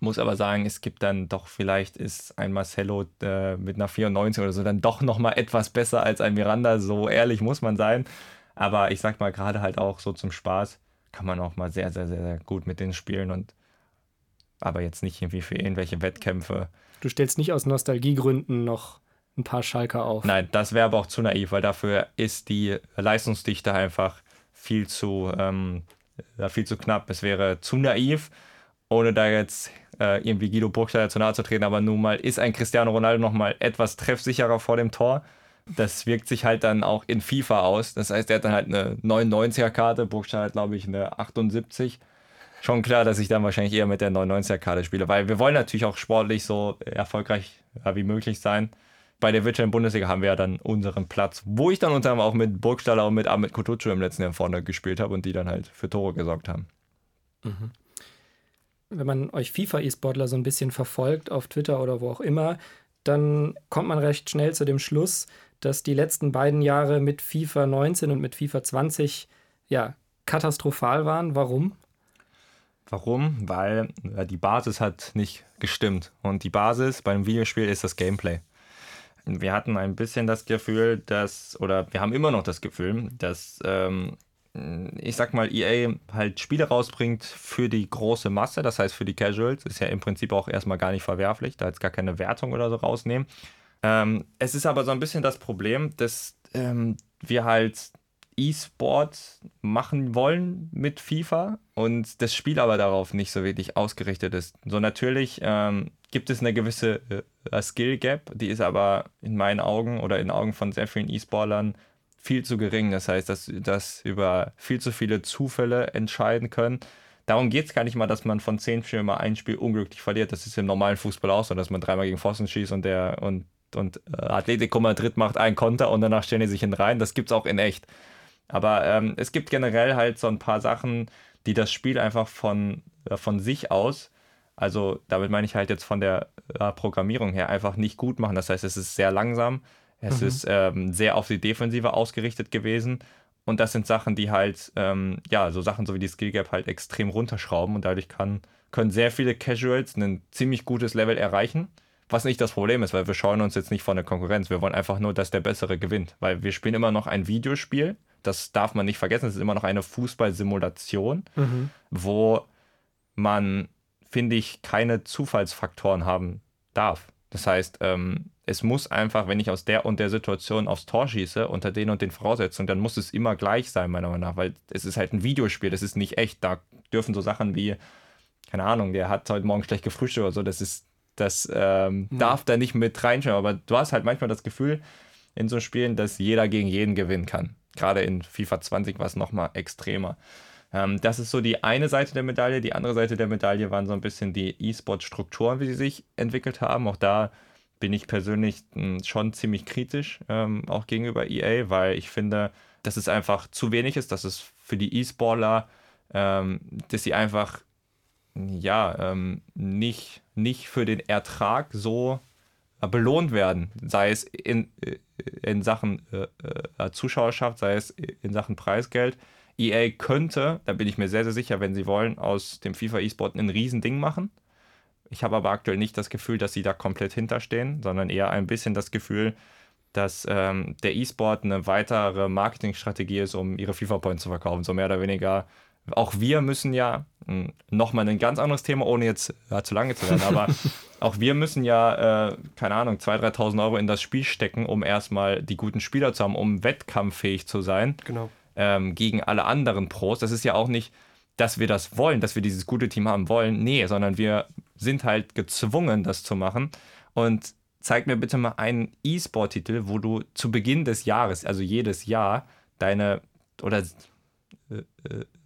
Speaker 3: Muss aber sagen, es gibt dann doch, vielleicht ist ein Marcelo äh, mit einer 94 oder so dann doch nochmal etwas besser als ein Miranda. So ehrlich muss man sein. Aber ich sag mal, gerade halt auch so zum Spaß kann man auch mal sehr, sehr, sehr, sehr gut mit denen spielen und aber jetzt nicht irgendwie für irgendwelche Wettkämpfe.
Speaker 2: Du stellst nicht aus Nostalgiegründen noch ein paar Schalker auf.
Speaker 3: Nein, das wäre aber auch zu naiv, weil dafür ist die Leistungsdichte einfach viel zu, ähm, viel zu knapp. Es wäre zu naiv, ohne da jetzt äh, irgendwie Guido Burgstaller zu nahe zu treten, aber nun mal ist ein Cristiano Ronaldo noch mal etwas treffsicherer vor dem Tor. Das wirkt sich halt dann auch in FIFA aus. Das heißt, er hat dann halt eine 99er-Karte, Burgstaller hat, glaube ich, eine 78 schon klar, dass ich dann wahrscheinlich eher mit der 99er-Karte spiele, weil wir wollen natürlich auch sportlich so erfolgreich wie möglich sein. Bei der virtuellen Bundesliga haben wir ja dann unseren Platz, wo ich dann unter anderem auch mit Burgstaller und mit Ahmed Kutucu im letzten Jahr vorne gespielt habe und die dann halt für Tore gesorgt haben.
Speaker 2: Mhm. Wenn man euch FIFA-E-Sportler so ein bisschen verfolgt auf Twitter oder wo auch immer, dann kommt man recht schnell zu dem Schluss, dass die letzten beiden Jahre mit FIFA 19 und mit FIFA 20 ja katastrophal waren. Warum?
Speaker 3: Warum? Weil äh, die Basis hat nicht gestimmt. Und die Basis beim Videospiel ist das Gameplay. Wir hatten ein bisschen das Gefühl, dass, oder wir haben immer noch das Gefühl, dass, ähm, ich sag mal, EA halt Spiele rausbringt für die große Masse, das heißt für die Casuals. Ist ja im Prinzip auch erstmal gar nicht verwerflich, da jetzt gar keine Wertung oder so rausnehmen. Ähm, es ist aber so ein bisschen das Problem, dass ähm, wir halt E-Sport machen wollen mit FIFA und das Spiel aber darauf nicht so wirklich ausgerichtet ist. So natürlich ähm, gibt es eine gewisse äh, Skill Gap, die ist aber in meinen Augen oder in Augen von sehr vielen E-Sportlern viel zu gering. Das heißt, dass, dass über viel zu viele Zufälle entscheiden können. Darum geht es gar nicht mal, dass man von zehn Spielen mal ein Spiel unglücklich verliert. Das ist im normalen Fußball auch so, dass man dreimal gegen Pfosten schießt und der und, und äh, Atletico Madrid macht einen Konter und danach stellen die sich hin rein. Das gibt es auch in echt. Aber ähm, es gibt generell halt so ein paar Sachen, die das Spiel einfach von, äh, von sich aus, also damit meine ich halt jetzt von der äh, Programmierung her, einfach nicht gut machen. Das heißt, es ist sehr langsam, es mhm. ist ähm, sehr auf die Defensive ausgerichtet gewesen. Und das sind Sachen, die halt, ähm, ja, so Sachen so wie die Skill Gap halt extrem runterschrauben und dadurch kann, können sehr viele Casuals ein ziemlich gutes Level erreichen. Was nicht das Problem ist, weil wir schauen uns jetzt nicht von der Konkurrenz. Wir wollen einfach nur, dass der Bessere gewinnt. Weil wir spielen immer noch ein Videospiel das darf man nicht vergessen, es ist immer noch eine Fußballsimulation, mhm. wo man, finde ich, keine Zufallsfaktoren haben darf. Das heißt, ähm, es muss einfach, wenn ich aus der und der Situation aufs Tor schieße, unter den und den Voraussetzungen, dann muss es immer gleich sein, meiner Meinung nach, weil es ist halt ein Videospiel, das ist nicht echt. Da dürfen so Sachen wie, keine Ahnung, der hat heute Morgen schlecht gefrühstückt oder so, das ist, das ähm, mhm. darf da nicht mit reinschauen. Aber du hast halt manchmal das Gefühl in so Spielen, dass jeder gegen jeden gewinnen kann. Gerade in FIFA 20 war es nochmal extremer. Ähm, das ist so die eine Seite der Medaille. Die andere Seite der Medaille waren so ein bisschen die E-Sport-Strukturen, wie sie sich entwickelt haben. Auch da bin ich persönlich hm, schon ziemlich kritisch, ähm, auch gegenüber EA, weil ich finde, dass es einfach zu wenig ist, dass es für die E-Sportler, ähm, dass sie einfach ja, ähm, nicht, nicht für den Ertrag so belohnt werden, sei es in, äh, in Sachen äh, äh, Zuschauerschaft, sei es in Sachen Preisgeld. EA könnte, da bin ich mir sehr, sehr sicher, wenn sie wollen, aus dem FIFA E-Sport ein Riesending machen. Ich habe aber aktuell nicht das Gefühl, dass sie da komplett hinterstehen, sondern eher ein bisschen das Gefühl, dass ähm, der E-Sport eine weitere Marketingstrategie ist, um ihre FIFA-Points zu verkaufen. So mehr oder weniger auch wir müssen ja, hm, nochmal ein ganz anderes Thema, ohne jetzt ja, zu lange zu werden, aber auch wir müssen ja, äh, keine Ahnung, 2.000, 3.000 Euro in das Spiel stecken, um erstmal die guten Spieler zu haben, um wettkampffähig zu sein.
Speaker 1: Genau.
Speaker 3: Ähm, gegen alle anderen Pros. Das ist ja auch nicht, dass wir das wollen, dass wir dieses gute Team haben wollen. Nee, sondern wir sind halt gezwungen, das zu machen. Und zeig mir bitte mal einen E-Sport-Titel, wo du zu Beginn des Jahres, also jedes Jahr, deine oder äh,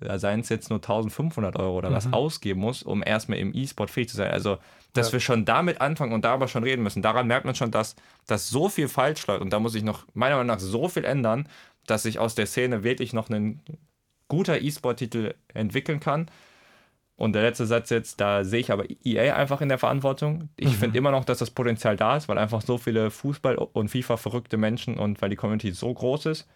Speaker 3: äh, seien es jetzt nur 1500 Euro oder mhm. was ausgeben muss, um erstmal im E-Sport fähig zu sein. Also, dass ja. wir schon damit anfangen und darüber schon reden müssen, daran merkt man schon, dass, dass so viel falsch läuft und da muss ich noch meiner Meinung nach so viel ändern, dass sich aus der Szene wirklich noch ein guter E-Sport-Titel entwickeln kann. Und der letzte Satz jetzt, da sehe ich aber EA einfach in der Verantwortung. Ich mhm. finde immer noch, dass das Potenzial da ist, weil einfach so viele Fußball- und FIFA-verrückte Menschen und weil die Community so groß ist,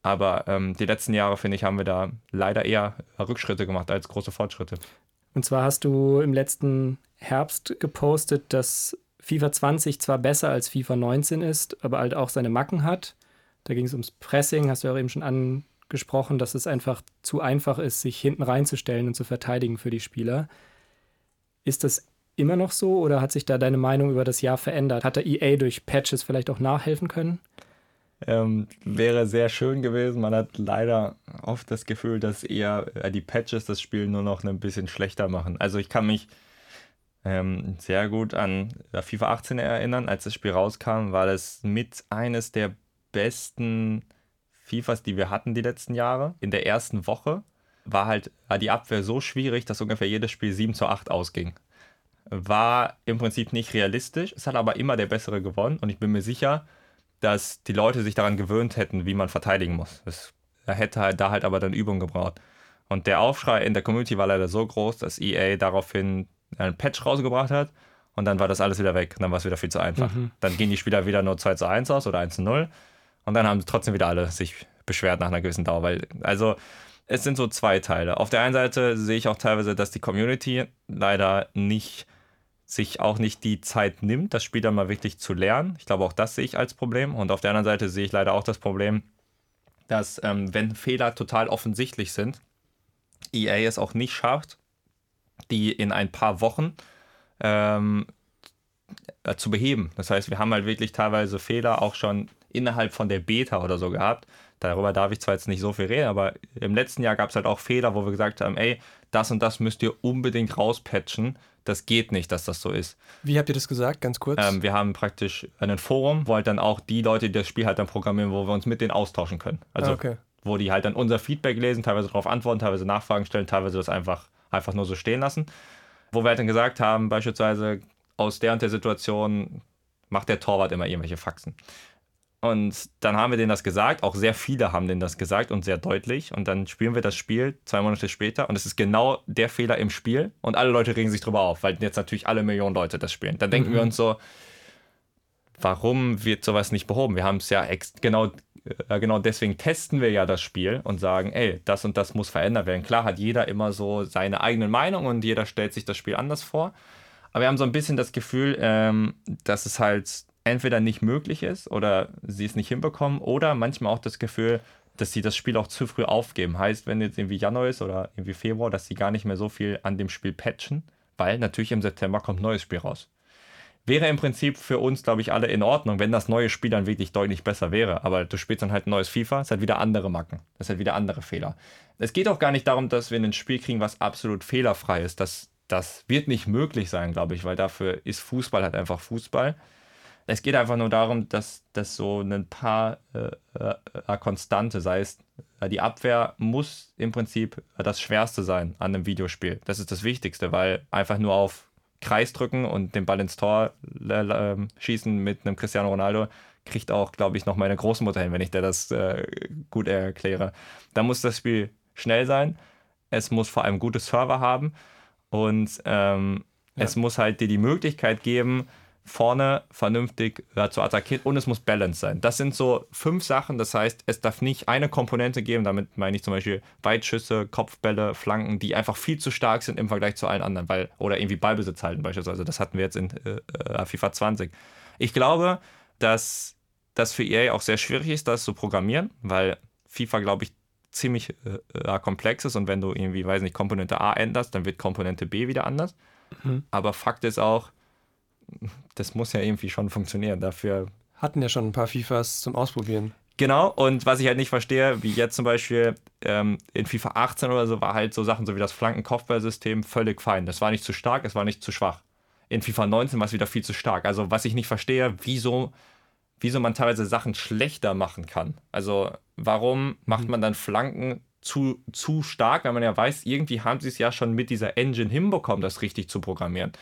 Speaker 3: aber ähm, die letzten Jahre, finde ich, haben wir da leider eher Rückschritte gemacht als große Fortschritte.
Speaker 2: Und zwar hast du im letzten Herbst gepostet, dass FIFA 20 zwar besser als FIFA 19 ist, aber halt auch seine Macken hat. Da ging es ums Pressing, hast du ja auch eben schon gesprochen, dass es einfach zu einfach ist, sich hinten reinzustellen und zu verteidigen für die Spieler. Ist das immer noch so oder hat sich da deine Meinung über das Jahr verändert? Hat der EA durch Patches vielleicht auch nachhelfen können?
Speaker 3: Ähm, wäre sehr schön gewesen. Man hat leider oft das Gefühl, dass eher äh, die Patches das Spiel nur noch ein bisschen schlechter machen. Also ich kann mich ähm, sehr gut an FIFA 18 erinnern. Als das Spiel rauskam, war das mit eines der besten FIFAs, die wir hatten die letzten Jahre. In der ersten Woche war halt war die Abwehr so schwierig, dass ungefähr jedes Spiel 7 zu 8 ausging. War im Prinzip nicht realistisch. Es hat aber immer der Bessere gewonnen und ich bin mir sicher, dass die Leute sich daran gewöhnt hätten, wie man verteidigen muss. Es hätte halt da halt aber dann Übung gebraucht. Und der Aufschrei in der Community war leider so groß, dass EA daraufhin einen Patch rausgebracht hat und dann war das alles wieder weg. Dann war es wieder viel zu einfach. Mhm. Dann gehen die Spieler wieder nur 2 zu 1 aus oder 1 zu 0 und dann haben trotzdem wieder alle sich beschwert nach einer gewissen Dauer. Weil, also es sind so zwei Teile. Auf der einen Seite sehe ich auch teilweise, dass die Community leider nicht sich auch nicht die Zeit nimmt, das Spiel dann mal wirklich zu lernen. Ich glaube, auch das sehe ich als Problem. Und auf der anderen Seite sehe ich leider auch das Problem, dass ähm, wenn Fehler total offensichtlich sind, EA es auch nicht schafft, die in ein paar Wochen ähm, äh, zu beheben. Das heißt, wir haben halt wirklich teilweise Fehler auch schon innerhalb von der Beta oder so gehabt. Darüber darf ich zwar jetzt nicht so viel reden, aber im letzten Jahr gab es halt auch Fehler, wo wir gesagt haben, ey, das und das müsst ihr unbedingt rauspatchen. Das geht nicht, dass das so ist.
Speaker 1: Wie habt ihr das gesagt, ganz kurz?
Speaker 3: Ähm, wir haben praktisch ein Forum, wo halt dann auch die Leute, die das Spiel halt dann programmieren, wo wir uns mit denen austauschen können. Also, ah, okay. wo die halt dann unser Feedback lesen, teilweise darauf antworten, teilweise Nachfragen stellen, teilweise das einfach, einfach nur so stehen lassen. Wo wir halt dann gesagt haben, beispielsweise aus der und der Situation macht der Torwart immer irgendwelche Faxen. Und dann haben wir denen das gesagt, auch sehr viele haben denen das gesagt und sehr deutlich. Und dann spielen wir das Spiel zwei Monate später und es ist genau der Fehler im Spiel und alle Leute regen sich drüber auf, weil jetzt natürlich alle Millionen Leute das spielen. Dann denken mhm. wir uns so, warum wird sowas nicht behoben? Wir haben es ja genau, äh, genau deswegen testen wir ja das Spiel und sagen, ey, das und das muss verändert werden. Klar hat jeder immer so seine eigene Meinung und jeder stellt sich das Spiel anders vor. Aber wir haben so ein bisschen das Gefühl, ähm, dass es halt entweder nicht möglich ist oder sie es nicht hinbekommen oder manchmal auch das Gefühl, dass sie das Spiel auch zu früh aufgeben. Heißt, wenn jetzt irgendwie Januar ist oder irgendwie Februar, dass sie gar nicht mehr so viel an dem Spiel patchen, weil natürlich im September kommt ein neues Spiel raus. Wäre im Prinzip für uns, glaube ich, alle in Ordnung, wenn das neue Spiel dann wirklich deutlich besser wäre. Aber du spielst dann halt ein neues FIFA, es hat wieder andere Macken, es hat wieder andere Fehler. Es geht auch gar nicht darum, dass wir ein Spiel kriegen, was absolut fehlerfrei ist. Das, das wird nicht möglich sein, glaube ich, weil dafür ist Fußball halt einfach Fußball. Es geht einfach nur darum, dass das so ein paar äh, äh, Konstante, sei es äh, die Abwehr muss im Prinzip das Schwerste sein an einem Videospiel. Das ist das Wichtigste, weil einfach nur auf Kreis drücken und den Ball ins Tor äh, schießen mit einem Cristiano Ronaldo kriegt auch, glaube ich, noch meine Großmutter hin, wenn ich dir das äh, gut erkläre. Da muss das Spiel schnell sein. Es muss vor allem gute Server haben und ähm, ja. es muss halt dir die Möglichkeit geben, vorne vernünftig ja, zu attackieren und es muss Balance sein. Das sind so fünf Sachen. Das heißt, es darf nicht eine Komponente geben, damit meine ich zum Beispiel Weitschüsse, Kopfbälle, Flanken, die einfach viel zu stark sind im Vergleich zu allen anderen, weil, oder irgendwie Ballbesitz halten beispielsweise. Das hatten wir jetzt in äh, äh FIFA 20. Ich glaube, dass das für EA auch sehr schwierig ist, das zu programmieren, weil FIFA, glaube ich, ziemlich äh, äh, komplex ist und wenn du irgendwie, weiß nicht, Komponente A änderst, dann wird Komponente B wieder anders. Mhm. Aber Fakt ist auch, das muss ja irgendwie schon funktionieren. Dafür
Speaker 1: hatten ja schon ein paar FIFAs zum Ausprobieren.
Speaker 3: Genau, und was ich halt nicht verstehe, wie jetzt zum Beispiel ähm, in FIFA 18 oder so, war halt so Sachen so wie das Flanken-Kopfballsystem völlig fein. Das war nicht zu stark, es war nicht zu schwach. In FIFA 19 war es wieder viel zu stark. Also, was ich nicht verstehe, wieso, wieso man teilweise Sachen schlechter machen kann. Also, warum macht man dann Flanken zu, zu stark, wenn man ja weiß, irgendwie haben sie es ja schon mit dieser Engine hinbekommen, das richtig zu programmieren.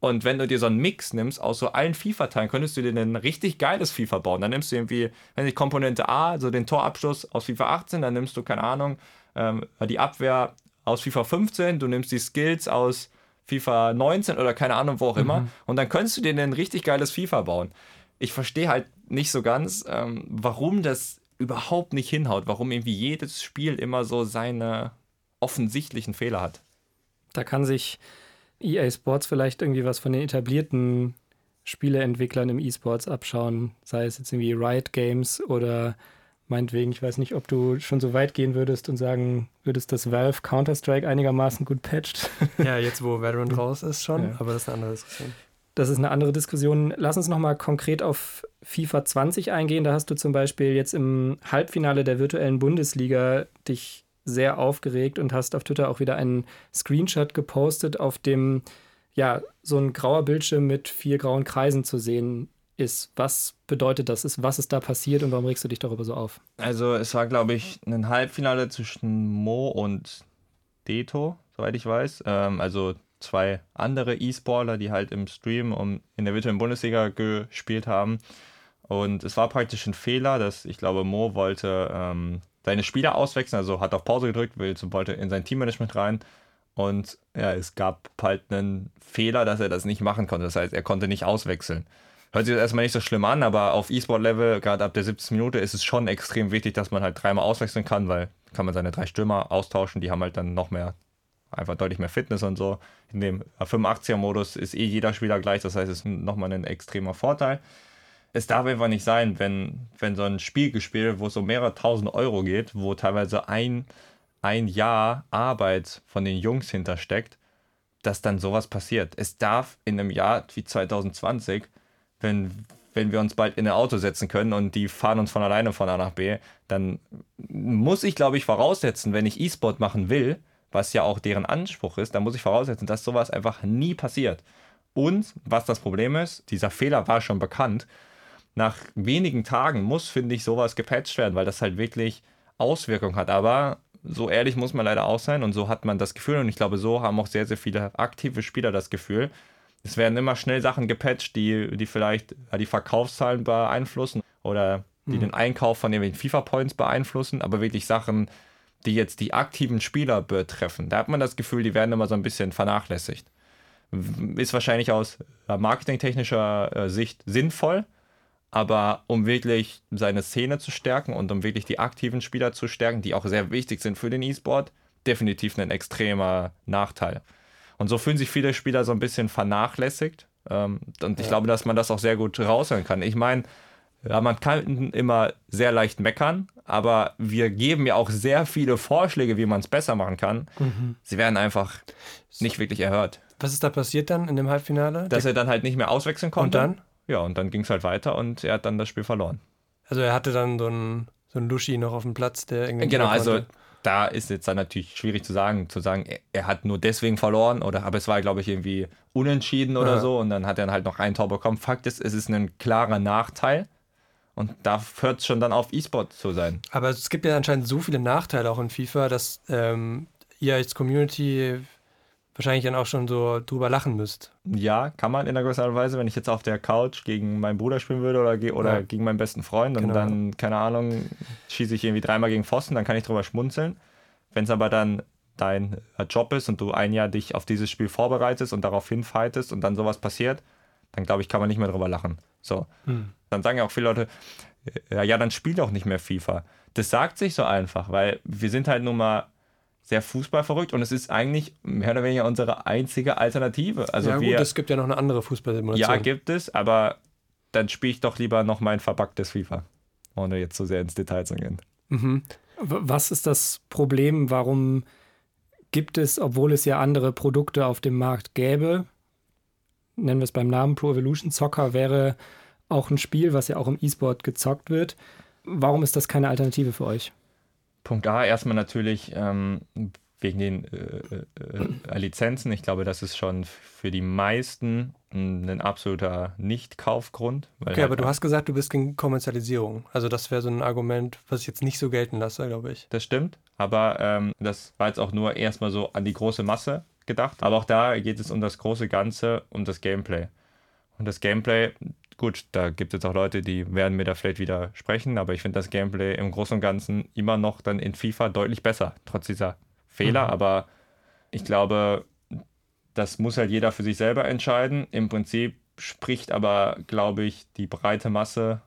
Speaker 3: Und wenn du dir so einen Mix nimmst aus so allen FIFA-Teilen, könntest du dir ein richtig geiles FIFA bauen. Dann nimmst du irgendwie, wenn die Komponente A, so den Torabschluss aus FIFA 18, dann nimmst du, keine Ahnung, ähm, die Abwehr aus FIFA 15, du nimmst die Skills aus FIFA 19 oder keine Ahnung, wo auch immer. Mhm. Und dann könntest du dir ein richtig geiles FIFA bauen. Ich verstehe halt nicht so ganz, ähm, warum das überhaupt nicht hinhaut, warum irgendwie jedes Spiel immer so seine offensichtlichen Fehler hat.
Speaker 2: Da kann sich EA Sports vielleicht irgendwie was von den etablierten Spieleentwicklern im E-Sports abschauen, sei es jetzt irgendwie Riot Games oder Meinetwegen, ich weiß nicht, ob du schon so weit gehen würdest und sagen würdest, dass Valve Counter-Strike einigermaßen gut patcht.
Speaker 1: Ja, jetzt wo Veteran raus ist schon, ja. aber das ist eine andere Diskussion.
Speaker 2: Das ist eine andere Diskussion. Lass uns nochmal konkret auf FIFA 20 eingehen. Da hast du zum Beispiel jetzt im Halbfinale der virtuellen Bundesliga dich sehr aufgeregt und hast auf Twitter auch wieder einen Screenshot gepostet, auf dem ja so ein grauer Bildschirm mit vier grauen Kreisen zu sehen ist. Was bedeutet das? was ist da passiert und warum regst du dich darüber so auf?
Speaker 3: Also es war, glaube ich, ein Halbfinale zwischen Mo und Deto, soweit ich weiß. Ähm, also zwei andere E-Sportler, die halt im Stream um, in der virtuellen Bundesliga gespielt haben. Und es war praktisch ein Fehler, dass ich glaube, Mo wollte ähm, seine Spieler auswechseln, also hat auf Pause gedrückt, will, wollte in sein Teammanagement rein. Und ja, es gab halt einen Fehler, dass er das nicht machen konnte. Das heißt, er konnte nicht auswechseln. Hört sich das erstmal nicht so schlimm an, aber auf E-Sport-Level, gerade ab der 17. Minute, ist es schon extrem wichtig, dass man halt dreimal auswechseln kann, weil kann man seine drei Stürmer austauschen, die haben halt dann noch mehr einfach deutlich mehr Fitness und so. In dem 85er-Modus ist eh jeder Spieler gleich, das heißt, es ist nochmal ein extremer Vorteil. Es darf einfach nicht sein, wenn, wenn so ein Spiel gespielt wo es um mehrere tausend Euro geht, wo teilweise ein, ein Jahr Arbeit von den Jungs hintersteckt, dass dann sowas passiert. Es darf in einem Jahr wie 2020, wenn, wenn wir uns bald in ein Auto setzen können und die fahren uns von alleine von A nach B, dann muss ich, glaube ich, voraussetzen, wenn ich E-Sport machen will, was ja auch deren Anspruch ist, dann muss ich voraussetzen, dass sowas einfach nie passiert. Und was das Problem ist, dieser Fehler war schon bekannt. Nach wenigen Tagen muss, finde ich, sowas gepatcht werden, weil das halt wirklich Auswirkungen hat. Aber so ehrlich muss man leider auch sein und so hat man das Gefühl und ich glaube, so haben auch sehr, sehr viele aktive Spieler das Gefühl. Es werden immer schnell Sachen gepatcht, die, die vielleicht die Verkaufszahlen beeinflussen oder die hm. den Einkauf von den FIFA-Points beeinflussen, aber wirklich Sachen, die jetzt die aktiven Spieler betreffen, da hat man das Gefühl, die werden immer so ein bisschen vernachlässigt. Ist wahrscheinlich aus marketingtechnischer äh, Sicht sinnvoll, aber um wirklich seine Szene zu stärken und um wirklich die aktiven Spieler zu stärken, die auch sehr wichtig sind für den E-Sport, definitiv ein extremer Nachteil. Und so fühlen sich viele Spieler so ein bisschen vernachlässigt. Ähm, und ich ja. glaube, dass man das auch sehr gut raushören kann. Ich meine, ja, man kann immer sehr leicht meckern, aber wir geben ja auch sehr viele Vorschläge, wie man es besser machen kann. Mhm. Sie werden einfach nicht wirklich erhört.
Speaker 1: Was ist da passiert dann in dem Halbfinale?
Speaker 3: Dass er dann halt nicht mehr auswechseln konnte.
Speaker 1: Und dann?
Speaker 3: Ja, und dann ging es halt weiter und er hat dann das Spiel verloren.
Speaker 1: Also er hatte dann so einen, so einen Luschi noch auf dem Platz, der irgendwie.
Speaker 3: Genau, also da ist jetzt dann natürlich schwierig zu sagen, zu sagen, er, er hat nur deswegen verloren oder aber es war, glaube ich, irgendwie unentschieden oder ja. so und dann hat er halt noch ein Tor bekommen. Fakt ist, es ist ein klarer Nachteil und da hört es schon dann auf, E-Sport zu sein.
Speaker 1: Aber es gibt ja anscheinend so viele Nachteile auch in FIFA, dass ähm, ihr als Community wahrscheinlich dann auch schon so drüber lachen müsst.
Speaker 3: Ja, kann man in einer gewissen Art und Weise, wenn ich jetzt auf der Couch gegen meinen Bruder spielen würde oder, oder ja. gegen meinen besten Freund und genau. dann, keine Ahnung, schieße ich irgendwie dreimal gegen Pfosten, dann kann ich drüber schmunzeln. Wenn es aber dann dein Job ist und du ein Jahr dich auf dieses Spiel vorbereitest und darauf hinfightest und dann sowas passiert, dann glaube ich, kann man nicht mehr drüber lachen. So. Hm. Dann sagen ja auch viele Leute, ja, ja, dann spiel doch nicht mehr FIFA. Das sagt sich so einfach, weil wir sind halt nun mal sehr fußballverrückt und es ist eigentlich mehr oder weniger unsere einzige Alternative. Also
Speaker 1: ja,
Speaker 3: wir,
Speaker 1: gut, es gibt ja noch eine andere Fußballsimulation.
Speaker 3: Ja, gibt es, aber dann spiele ich doch lieber noch mein verbacktes FIFA, ohne jetzt so sehr ins Detail zu gehen.
Speaker 2: Mhm. Was ist das Problem? Warum gibt es, obwohl es ja andere Produkte auf dem Markt gäbe, nennen wir es beim Namen Pro Evolution Soccer, wäre auch ein Spiel, was ja auch im E-Sport gezockt wird. Warum ist das keine Alternative für euch?
Speaker 3: Punkt A, erstmal natürlich ähm, wegen den äh, äh, äh, Lizenzen. Ich glaube, das ist schon für die meisten ein absoluter Nicht-Kaufgrund.
Speaker 1: Okay, halt aber du hast gesagt, du bist gegen Kommerzialisierung. Also das wäre so ein Argument, was ich jetzt nicht so gelten lasse, glaube ich.
Speaker 3: Das stimmt, aber ähm, das war jetzt auch nur erstmal so an die große Masse gedacht. Aber auch da geht es um das große Ganze, um das Gameplay. Und das Gameplay, gut, da gibt es auch Leute, die werden mir da vielleicht widersprechen, aber ich finde das Gameplay im Großen und Ganzen immer noch dann in FIFA deutlich besser, trotz dieser Fehler. Mhm. Aber ich glaube, das muss halt jeder für sich selber entscheiden. Im Prinzip spricht aber, glaube ich, die breite Masse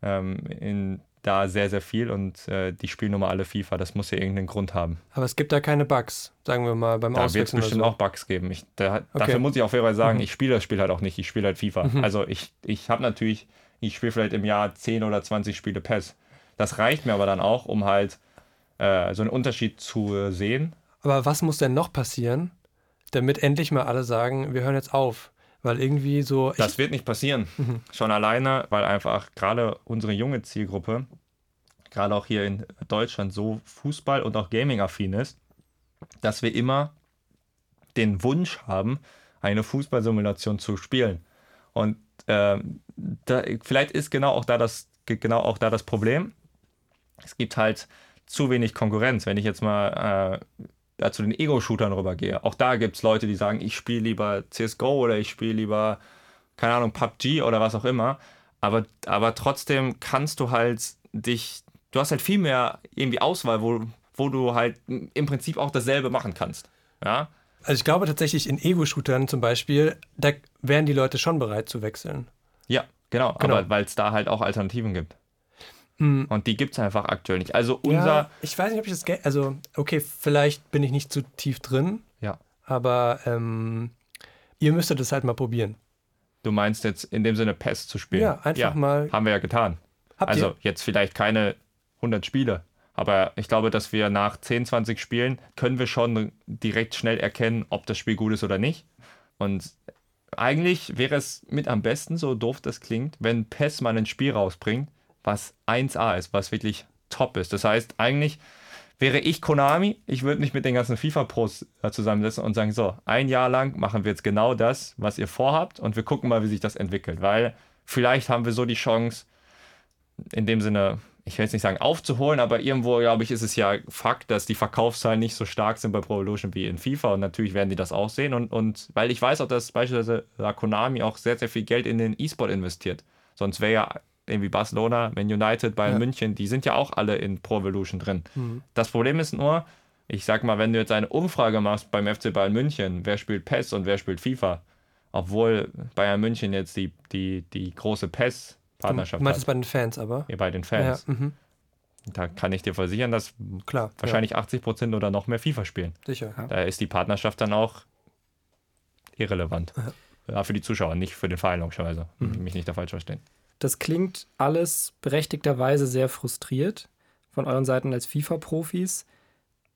Speaker 3: ähm, in da sehr, sehr viel und äh, die spielen nun mal alle FIFA. Das muss ja irgendeinen Grund haben.
Speaker 1: Aber es gibt da keine Bugs, sagen wir mal, beim
Speaker 3: da. Da wird es bestimmt so. auch Bugs geben. Ich, da, okay. Dafür muss ich auch fairerweise sagen, mhm. ich spiele das Spiel halt auch nicht. Ich spiele halt FIFA. Mhm. Also ich, ich habe natürlich, ich spiele vielleicht im Jahr 10 oder 20 Spiele PES. Das reicht mir aber dann auch, um halt äh, so einen Unterschied zu sehen.
Speaker 1: Aber was muss denn noch passieren, damit endlich mal alle sagen, wir hören jetzt auf? Weil irgendwie so.
Speaker 3: Das wird nicht passieren. Mhm. Schon alleine, weil einfach gerade unsere junge Zielgruppe, gerade auch hier in Deutschland, so Fußball- und auch Gaming-affin ist, dass wir immer den Wunsch haben, eine Fußballsimulation zu spielen. Und äh, da, vielleicht ist genau auch da das genau auch da das Problem. Es gibt halt zu wenig Konkurrenz. Wenn ich jetzt mal äh, zu den Ego-Shootern rübergehe, auch da gibt es Leute, die sagen, ich spiele lieber CSGO oder ich spiele lieber, keine Ahnung, PUBG oder was auch immer. Aber, aber trotzdem kannst du halt dich, du hast halt viel mehr irgendwie Auswahl, wo, wo du halt im Prinzip auch dasselbe machen kannst. Ja.
Speaker 1: Also ich glaube tatsächlich in Ego-Shootern zum Beispiel, da wären die Leute schon bereit zu wechseln.
Speaker 3: Ja, genau, genau. aber weil es da halt auch Alternativen gibt. Hm. Und die gibt es einfach aktuell nicht. Also unser. Ja,
Speaker 1: ich weiß nicht, ob ich das. Also, okay, vielleicht bin ich nicht zu tief drin.
Speaker 3: Ja.
Speaker 1: Aber ähm, ihr müsstet es halt mal probieren.
Speaker 3: Du meinst jetzt in dem Sinne PES zu spielen?
Speaker 1: Ja, einfach ja, mal.
Speaker 3: Haben wir ja getan. Habt also ihr? jetzt vielleicht keine 100 Spiele. Aber ich glaube, dass wir nach 10, 20 Spielen können wir schon direkt schnell erkennen, ob das Spiel gut ist oder nicht. Und eigentlich wäre es mit am besten, so doof das klingt, wenn PES mal ein Spiel rausbringt, was 1A ist, was wirklich top ist. Das heißt, eigentlich wäre ich Konami, ich würde mich mit den ganzen FIFA-Pros äh, zusammensetzen und sagen, so, ein Jahr lang machen wir jetzt genau das, was ihr vorhabt und wir gucken mal, wie sich das entwickelt, weil vielleicht haben wir so die Chance, in dem Sinne ich will jetzt nicht sagen aufzuholen, aber irgendwo, glaube ich, ist es ja Fakt, dass die Verkaufszahlen nicht so stark sind bei Pro Evolution wie in FIFA und natürlich werden die das auch sehen und, und weil ich weiß auch, dass beispielsweise Konami auch sehr, sehr viel Geld in den E-Sport investiert. Sonst wäre ja irgendwie Barcelona, Man United, Bayern ja. München, die sind ja auch alle in Pro Evolution drin. Mhm. Das Problem ist nur, ich sag mal, wenn du jetzt eine Umfrage machst beim FC Bayern München, wer spielt PES und wer spielt FIFA, obwohl Bayern München jetzt die, die, die große PES Partnerschaft
Speaker 1: du meinst es bei den Fans aber?
Speaker 3: Ja, bei den Fans. Ja, mhm. Da kann ich dir versichern, dass Klar, wahrscheinlich ja. 80 Prozent oder noch mehr FIFA spielen.
Speaker 1: Sicher. Ja.
Speaker 3: Da ist die Partnerschaft dann auch irrelevant. Ja. für die Zuschauer, nicht für den Verein, logischerweise. Mhm. Mich nicht da falsch verstehen.
Speaker 2: Das klingt alles berechtigterweise sehr frustriert von euren Seiten als FIFA-Profis.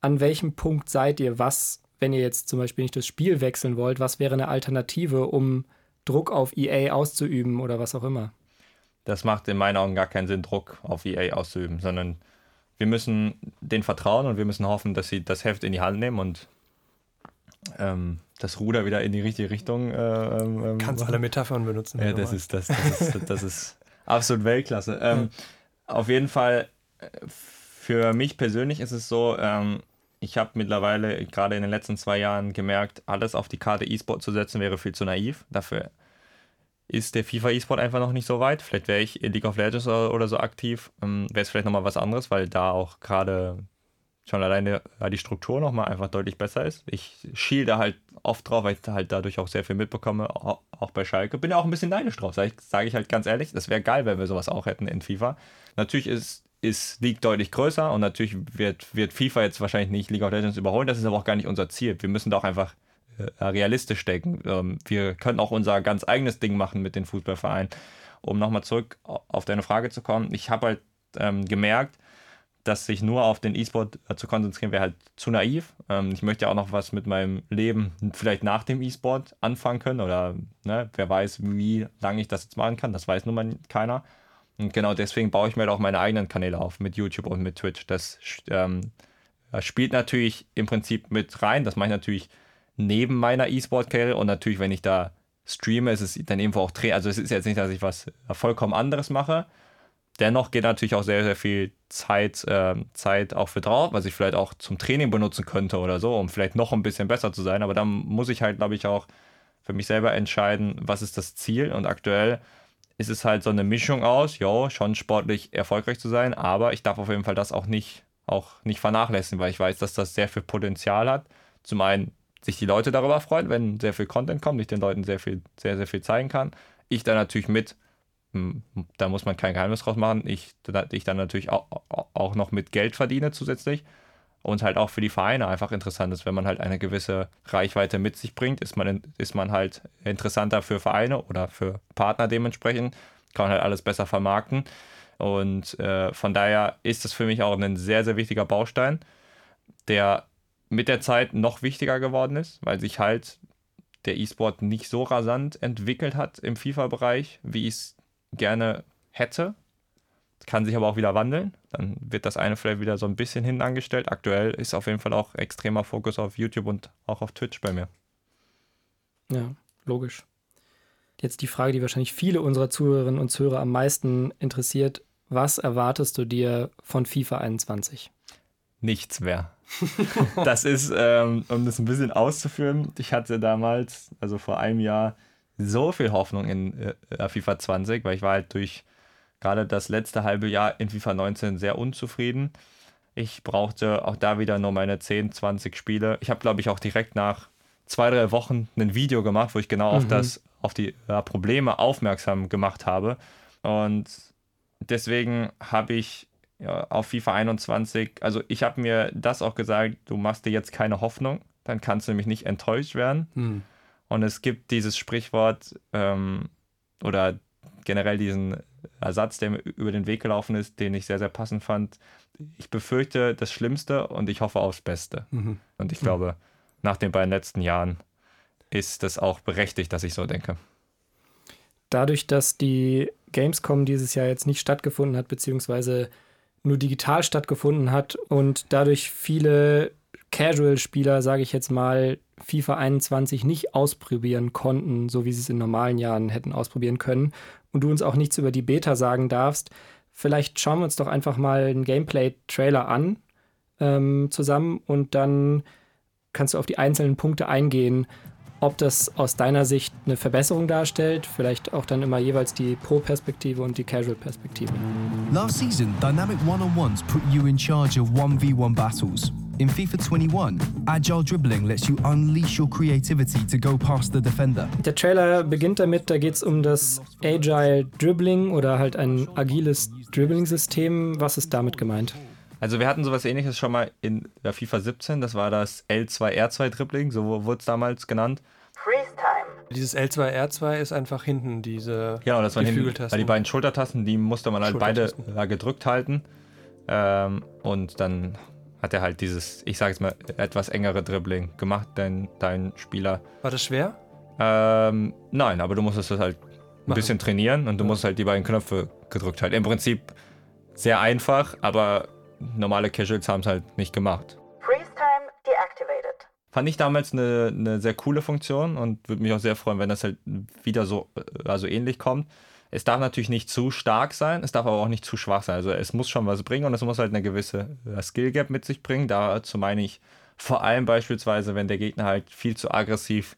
Speaker 2: An welchem Punkt seid ihr? Was, wenn ihr jetzt zum Beispiel nicht das Spiel wechseln wollt, was wäre eine Alternative, um Druck auf EA auszuüben oder was auch immer?
Speaker 3: das macht in meinen Augen gar keinen Sinn, Druck auf EA auszuüben, sondern wir müssen den vertrauen und wir müssen hoffen, dass sie das Heft in die Hand nehmen und ähm, das Ruder wieder in die richtige Richtung. Äh,
Speaker 1: ähm, Kannst alle Metaphern benutzen.
Speaker 3: Ja, das ist, das, das, ist, das ist absolut Weltklasse. Ähm, ja. Auf jeden Fall, äh, für mich persönlich ist es so, ähm, ich habe mittlerweile gerade in den letzten zwei Jahren gemerkt, alles auf die Karte E-Sport zu setzen wäre viel zu naiv. Dafür ist der FIFA E-Sport einfach noch nicht so weit. Vielleicht wäre ich in League of Legends oder, so aktiv, ähm, wäre es vielleicht nochmal was anderes, weil da auch gerade schon alleine die Struktur nochmal einfach deutlich besser ist. Ich schiele halt oft drauf, weil ich halt dadurch auch sehr viel mitbekomme, auch bei Schalke. Bin ja auch ein bisschen neidisch drauf, sage ich, sag ich halt ganz ehrlich. Das wäre geil, wenn wir sowas auch hätten in FIFA. Natürlich ist, ist League deutlich größer und natürlich wird, wird FIFA jetzt wahrscheinlich nicht League of Legends überholen. Das ist aber auch gar nicht unser Ziel. Wir müssen da auch einfach äh, realistisch denken. Ähm, wir können auch unser ganz eigenes Ding machen mit den Fußballvereinen. Um nochmal zurück auf deine Frage zu kommen, ich habe halt ähm, gemerkt, dass sich nur auf den E-Sport äh, zu konzentrieren, wäre halt zu naiv. Ähm, ich möchte ja auch noch was mit meinem Leben vielleicht nach dem E-Sport anfangen können oder ne, wer weiß, wie lange ich das jetzt machen kann. Das weiß nun mal keiner. Und genau deswegen baue ich mir halt auch meine eigenen Kanäle auf mit YouTube und mit Twitch. Das ähm, spielt natürlich im Prinzip mit rein. Das mache ich natürlich neben meiner E-Sport-Karriere und natürlich, wenn ich da streame, ist es dann irgendwo auch Training. Also es ist jetzt nicht, dass ich was vollkommen anderes mache. Dennoch geht natürlich auch sehr, sehr viel Zeit, äh, Zeit auch für drauf, was ich vielleicht auch zum Training benutzen könnte oder so, um vielleicht noch ein bisschen besser zu sein. Aber dann muss ich halt, glaube ich, auch für mich selber entscheiden, was ist das Ziel. Und aktuell ist es halt so eine Mischung aus, jo, schon sportlich erfolgreich zu sein, aber ich darf auf jeden Fall das auch nicht, auch nicht vernachlässigen, weil ich weiß, dass das sehr viel Potenzial hat. Zum einen sich die Leute darüber freuen, wenn sehr viel Content kommt, ich den Leuten sehr viel, sehr, sehr viel zeigen kann. Ich da natürlich mit, da muss man kein Geheimnis draus machen, ich, ich dann natürlich auch, auch noch mit Geld verdiene zusätzlich. Und halt auch für die Vereine einfach interessant ist, wenn man halt eine gewisse Reichweite mit sich bringt, ist man, ist man halt interessanter für Vereine oder für Partner dementsprechend, kann man halt alles besser vermarkten. Und äh, von daher ist das für mich auch ein sehr, sehr wichtiger Baustein, der mit der Zeit noch wichtiger geworden ist, weil sich halt der E-Sport nicht so rasant entwickelt hat im FIFA-Bereich, wie ich es gerne hätte. Kann sich aber auch wieder wandeln. Dann wird das eine vielleicht wieder so ein bisschen hinten angestellt. Aktuell ist auf jeden Fall auch extremer Fokus auf YouTube und auch auf Twitch bei mir.
Speaker 2: Ja, logisch. Jetzt die Frage, die wahrscheinlich viele unserer Zuhörerinnen und Zuhörer am meisten interessiert. Was erwartest du dir von FIFA 21?
Speaker 3: Nichts mehr. das ist, ähm, um das ein bisschen auszuführen, ich hatte damals, also vor einem Jahr, so viel Hoffnung in äh, FIFA 20, weil ich war halt durch gerade das letzte halbe Jahr in FIFA 19 sehr unzufrieden. Ich brauchte auch da wieder nur meine 10, 20 Spiele. Ich habe, glaube ich, auch direkt nach zwei, drei Wochen ein Video gemacht, wo ich genau mhm. auf, das, auf die ja, Probleme aufmerksam gemacht habe. Und deswegen habe ich ja, auf FIFA 21, also ich habe mir das auch gesagt, du machst dir jetzt keine Hoffnung, dann kannst du nämlich nicht enttäuscht werden. Mhm. Und es gibt dieses Sprichwort ähm, oder generell diesen Ersatz, der mir über den Weg gelaufen ist, den ich sehr, sehr passend fand. Ich befürchte das Schlimmste und ich hoffe aufs Beste. Mhm. Und ich glaube, nach den beiden letzten Jahren ist das auch berechtigt, dass ich so denke.
Speaker 2: Dadurch, dass die Gamescom dieses Jahr jetzt nicht stattgefunden hat, beziehungsweise nur digital stattgefunden hat und dadurch viele Casual-Spieler, sage ich jetzt mal, FIFA 21 nicht ausprobieren konnten, so wie sie es in normalen Jahren hätten ausprobieren können und du uns auch nichts über die Beta sagen darfst, vielleicht schauen wir uns doch einfach mal einen Gameplay-Trailer an ähm, zusammen und dann kannst du auf die einzelnen Punkte eingehen, ob das aus deiner Sicht eine Verbesserung darstellt, vielleicht auch dann immer jeweils die Pro-Perspektive und die Casual-Perspektive. Last season, dynamic one-on-ones put you in charge of 1v1 battles. In FIFA 21, Agile Dribbling lets you unleash your creativity to go past the defender. Der Trailer beginnt damit, da geht es um das Agile Dribbling oder halt ein agiles Dribbling-System. Was ist damit gemeint?
Speaker 3: Also wir hatten sowas ähnliches schon mal in der FIFA 17, das war das L2R2 Dribbling, so wurde es damals genannt. Freeze
Speaker 1: Time. Dieses L2R2 ist einfach hinten diese
Speaker 3: Genau, das waren die hinten, weil die beiden Schultertasten, die musste man halt beide gedrückt halten. Ähm, und dann hat er halt dieses, ich sage jetzt mal, etwas engere Dribbling gemacht, dein, dein Spieler.
Speaker 1: War das schwer?
Speaker 3: Ähm, nein, aber du musstest das halt ein Machen. bisschen trainieren und du ja. musst halt die beiden Knöpfe gedrückt halten. Im Prinzip sehr einfach, aber normale Casuals haben es halt nicht gemacht. Freeze Time deactivated. Fand ich damals eine, eine sehr coole Funktion und würde mich auch sehr freuen, wenn das halt wieder so also ähnlich kommt. Es darf natürlich nicht zu stark sein, es darf aber auch nicht zu schwach sein. Also es muss schon was bringen und es muss halt eine gewisse äh, Skill Gap mit sich bringen. Dazu meine ich vor allem beispielsweise, wenn der Gegner halt viel zu aggressiv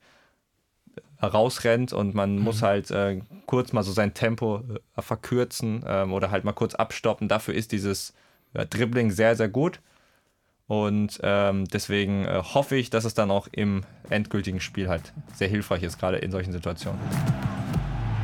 Speaker 3: äh, rausrennt und man mhm. muss halt äh, kurz mal so sein Tempo äh, verkürzen ähm, oder halt mal kurz abstoppen. Dafür ist dieses äh, Dribbling sehr, sehr gut. Und ähm, deswegen äh, hoffe ich, dass es dann auch im endgültigen Spiel halt sehr hilfreich ist, gerade in solchen Situationen.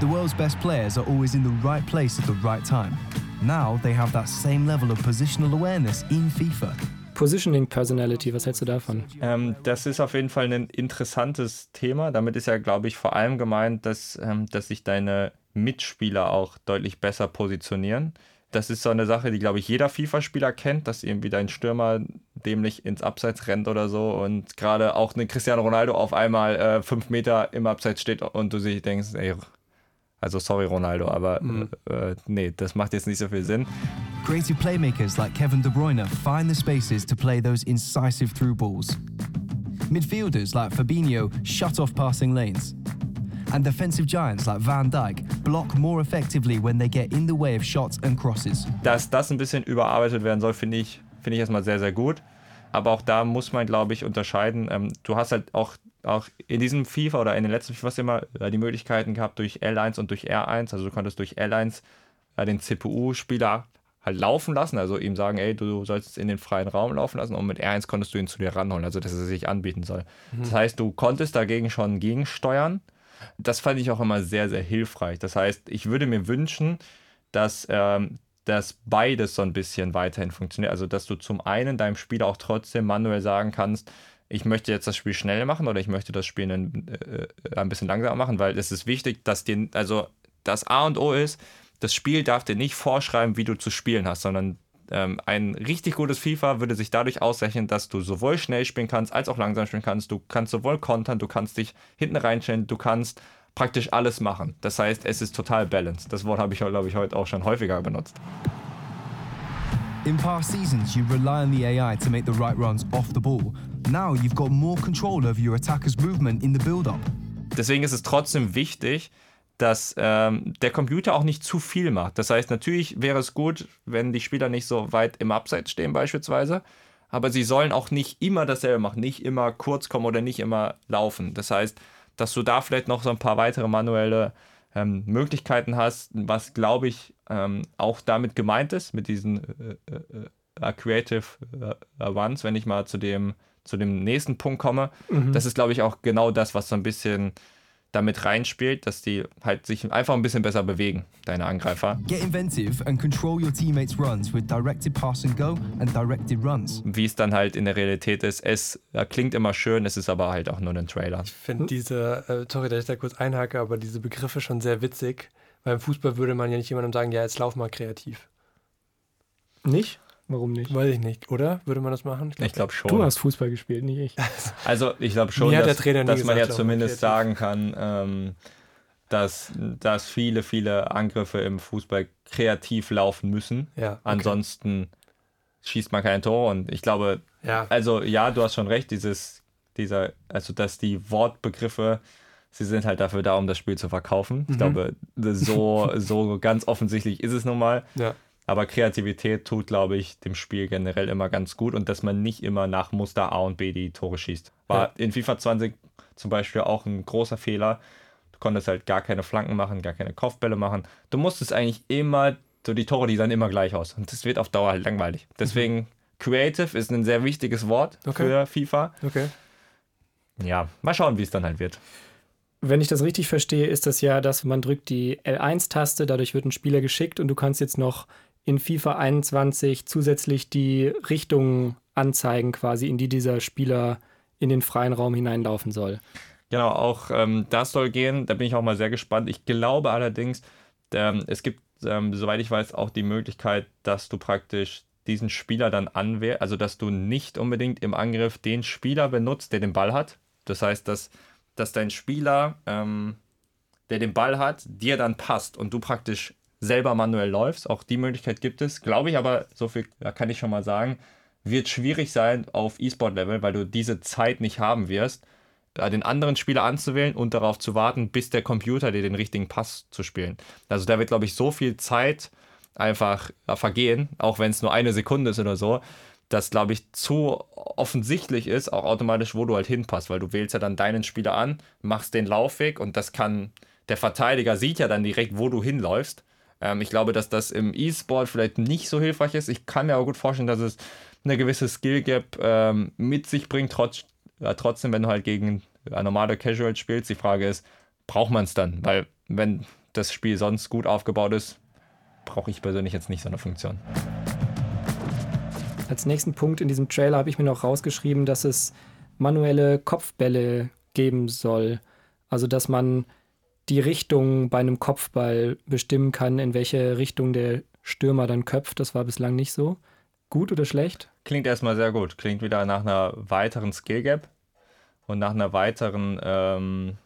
Speaker 3: The world's best players are always in the right place at the right time. Now they have that same level of positional awareness in FIFA.
Speaker 2: Positioning Personality, was hältst du davon?
Speaker 3: Ähm, das ist auf jeden Fall ein interessantes Thema. Damit ist ja, glaube ich, vor allem gemeint, dass, ähm, dass sich deine Mitspieler auch deutlich besser positionieren. Das ist so eine Sache, die, glaube ich, jeder FIFA-Spieler kennt, dass irgendwie dein Stürmer dämlich ins Abseits rennt oder so und gerade auch ein Cristiano Ronaldo auf einmal äh, fünf Meter im Abseits steht und du sich denkst, ey, also sorry Ronaldo, aber mhm. äh, nee, das macht jetzt nicht so viel Sinn. Creative playmakers like Kevin De Bruyne find the spaces to play those incisive through balls. Midfielders like Fabinho shut off passing lanes. And defensive giants like Van Dijk block more effectively when they get in the way of shots and crosses. Dass das ein bisschen überarbeitet werden soll, finde ich, finde ich erstmal sehr, sehr gut. Aber auch da muss man, glaube ich, unterscheiden. Ähm, du hast halt auch auch in diesem FIFA oder in den letzten FIFA immer äh, die Möglichkeiten gehabt durch L1 und durch R1. Also du konntest durch L1 äh, den CPU-Spieler halt laufen lassen, also ihm sagen, ey, du sollst in den freien Raum laufen lassen und mit R1 konntest du ihn zu dir ranholen, also dass er sich anbieten soll. Mhm. Das heißt, du konntest dagegen schon gegensteuern. Das fand ich auch immer sehr, sehr hilfreich. Das heißt, ich würde mir wünschen, dass, ähm, dass beides so ein bisschen weiterhin funktioniert. Also, dass du zum einen deinem Spieler auch trotzdem manuell sagen kannst, ich möchte jetzt das Spiel schnell machen oder ich möchte das Spiel ein, äh, ein bisschen langsamer machen, weil es ist wichtig, dass den, also das A und O ist, das Spiel darf dir nicht vorschreiben, wie du zu spielen hast, sondern ähm, ein richtig gutes FIFA würde sich dadurch auszeichnen, dass du sowohl schnell spielen kannst, als auch langsam spielen kannst. Du kannst sowohl kontern, du kannst dich hinten reinstellen, du kannst praktisch alles machen. Das heißt, es ist total balanced. Das Wort habe ich, glaube ich, heute auch schon häufiger benutzt.
Speaker 4: In past seasons, you rely on the AI to make the right runs off the ball. Now you've got more control over your attacker's movement in the build-up.
Speaker 3: Deswegen ist es trotzdem wichtig, dass ähm, der Computer auch nicht zu viel macht. Das heißt, natürlich wäre es gut, wenn die Spieler nicht so weit im Abseits stehen beispielsweise, aber sie sollen auch nicht immer dasselbe machen, nicht immer kurz kommen oder nicht immer laufen. Das heißt, dass du da vielleicht noch so ein paar weitere manuelle ähm, Möglichkeiten hast, was glaube ich ähm, auch damit gemeint ist, mit diesen äh, äh, äh Creative äh, Ones, wenn ich mal zu dem, zu dem nächsten Punkt komme. Mhm. Das ist glaube ich auch genau das, was so ein bisschen damit reinspielt, dass die halt sich einfach ein bisschen besser bewegen, deine Angreifer.
Speaker 4: Get inventive and control your teammates' runs with directed pass and go and directed runs.
Speaker 3: Wie es dann halt in der Realität ist, es klingt immer schön, es ist aber halt auch nur ein Trailer.
Speaker 1: Ich finde diese, äh, sorry, dass ich da kurz einhake, aber diese Begriffe schon sehr witzig. Beim Fußball würde man ja nicht jemandem sagen, ja, jetzt lauf mal kreativ.
Speaker 2: Nicht? Warum nicht?
Speaker 1: Weiß ich nicht, oder? Würde man das machen?
Speaker 3: Ich glaube glaub schon.
Speaker 2: Du hast Fußball gespielt, nicht ich.
Speaker 3: Also ich glaube schon, dass, dass man ja zumindest sagen kann, ähm, dass, dass viele, viele Angriffe im Fußball kreativ laufen müssen.
Speaker 1: Ja, okay.
Speaker 3: Ansonsten schießt man kein Tor. Und ich glaube,
Speaker 1: ja.
Speaker 3: also ja, du hast schon recht, dieses, dieser, also dass die Wortbegriffe, sie sind halt dafür da, um das Spiel zu verkaufen. Ich mhm. glaube, so, so ganz offensichtlich ist es nun mal.
Speaker 1: Ja.
Speaker 3: Aber Kreativität tut, glaube ich, dem Spiel generell immer ganz gut und dass man nicht immer nach Muster A und B die Tore schießt. War ja. in FIFA 20 zum Beispiel auch ein großer Fehler. Du konntest halt gar keine Flanken machen, gar keine Kopfbälle machen. Du musstest eigentlich immer, so die Tore, die sahen immer gleich aus. Und das wird auf Dauer halt langweilig. Deswegen, mhm. Creative ist ein sehr wichtiges Wort okay. für FIFA.
Speaker 1: Okay.
Speaker 3: Ja, mal schauen, wie es dann halt wird.
Speaker 2: Wenn ich das richtig verstehe, ist das ja, dass man drückt die L1-Taste, dadurch wird ein Spieler geschickt und du kannst jetzt noch in FIFA 21 zusätzlich die Richtungen anzeigen, quasi, in die dieser Spieler in den freien Raum hineinlaufen soll.
Speaker 3: Genau, auch ähm, das soll gehen. Da bin ich auch mal sehr gespannt. Ich glaube allerdings, ähm, es gibt, ähm, soweit ich weiß, auch die Möglichkeit, dass du praktisch diesen Spieler dann anwehrst, also dass du nicht unbedingt im Angriff den Spieler benutzt, der den Ball hat. Das heißt, dass, dass dein Spieler, ähm, der den Ball hat, dir dann passt und du praktisch selber manuell läufst. Auch die Möglichkeit gibt es. Glaube ich aber, so viel kann ich schon mal sagen, wird schwierig sein auf E-Sport-Level, weil du diese Zeit nicht haben wirst, äh, den anderen Spieler anzuwählen und darauf zu warten, bis der Computer dir den richtigen Pass zu spielen. Also da wird, glaube ich, so viel Zeit einfach äh, vergehen, auch wenn es nur eine Sekunde ist oder so, dass, glaube ich, zu offensichtlich ist, auch automatisch, wo du halt hinpasst, weil du wählst ja dann deinen Spieler an, machst den Laufweg und das kann, der Verteidiger sieht ja dann direkt, wo du hinläufst ähm, ich glaube, dass das im E-Sport vielleicht nicht so hilfreich ist. Ich kann mir aber gut vorstellen, dass es eine gewisse Skill Gap ähm, mit sich bringt, trotz, äh, trotzdem, wenn du halt gegen äh, normale Casual spielst. Die Frage ist, braucht man es dann? Weil wenn das Spiel sonst gut aufgebaut ist, brauche ich persönlich jetzt nicht so eine Funktion.
Speaker 2: Als nächsten Punkt in diesem Trailer habe ich mir noch rausgeschrieben, dass es manuelle Kopfbälle geben soll. Also dass man die Richtung bei einem Kopfball bestimmen kann, in welche Richtung der Stürmer dann köpft. Das war bislang nicht so. Gut oder schlecht?
Speaker 3: Klingt erstmal sehr gut. Klingt wieder nach einer weiteren Skill Gap und nach einer weiteren ähm,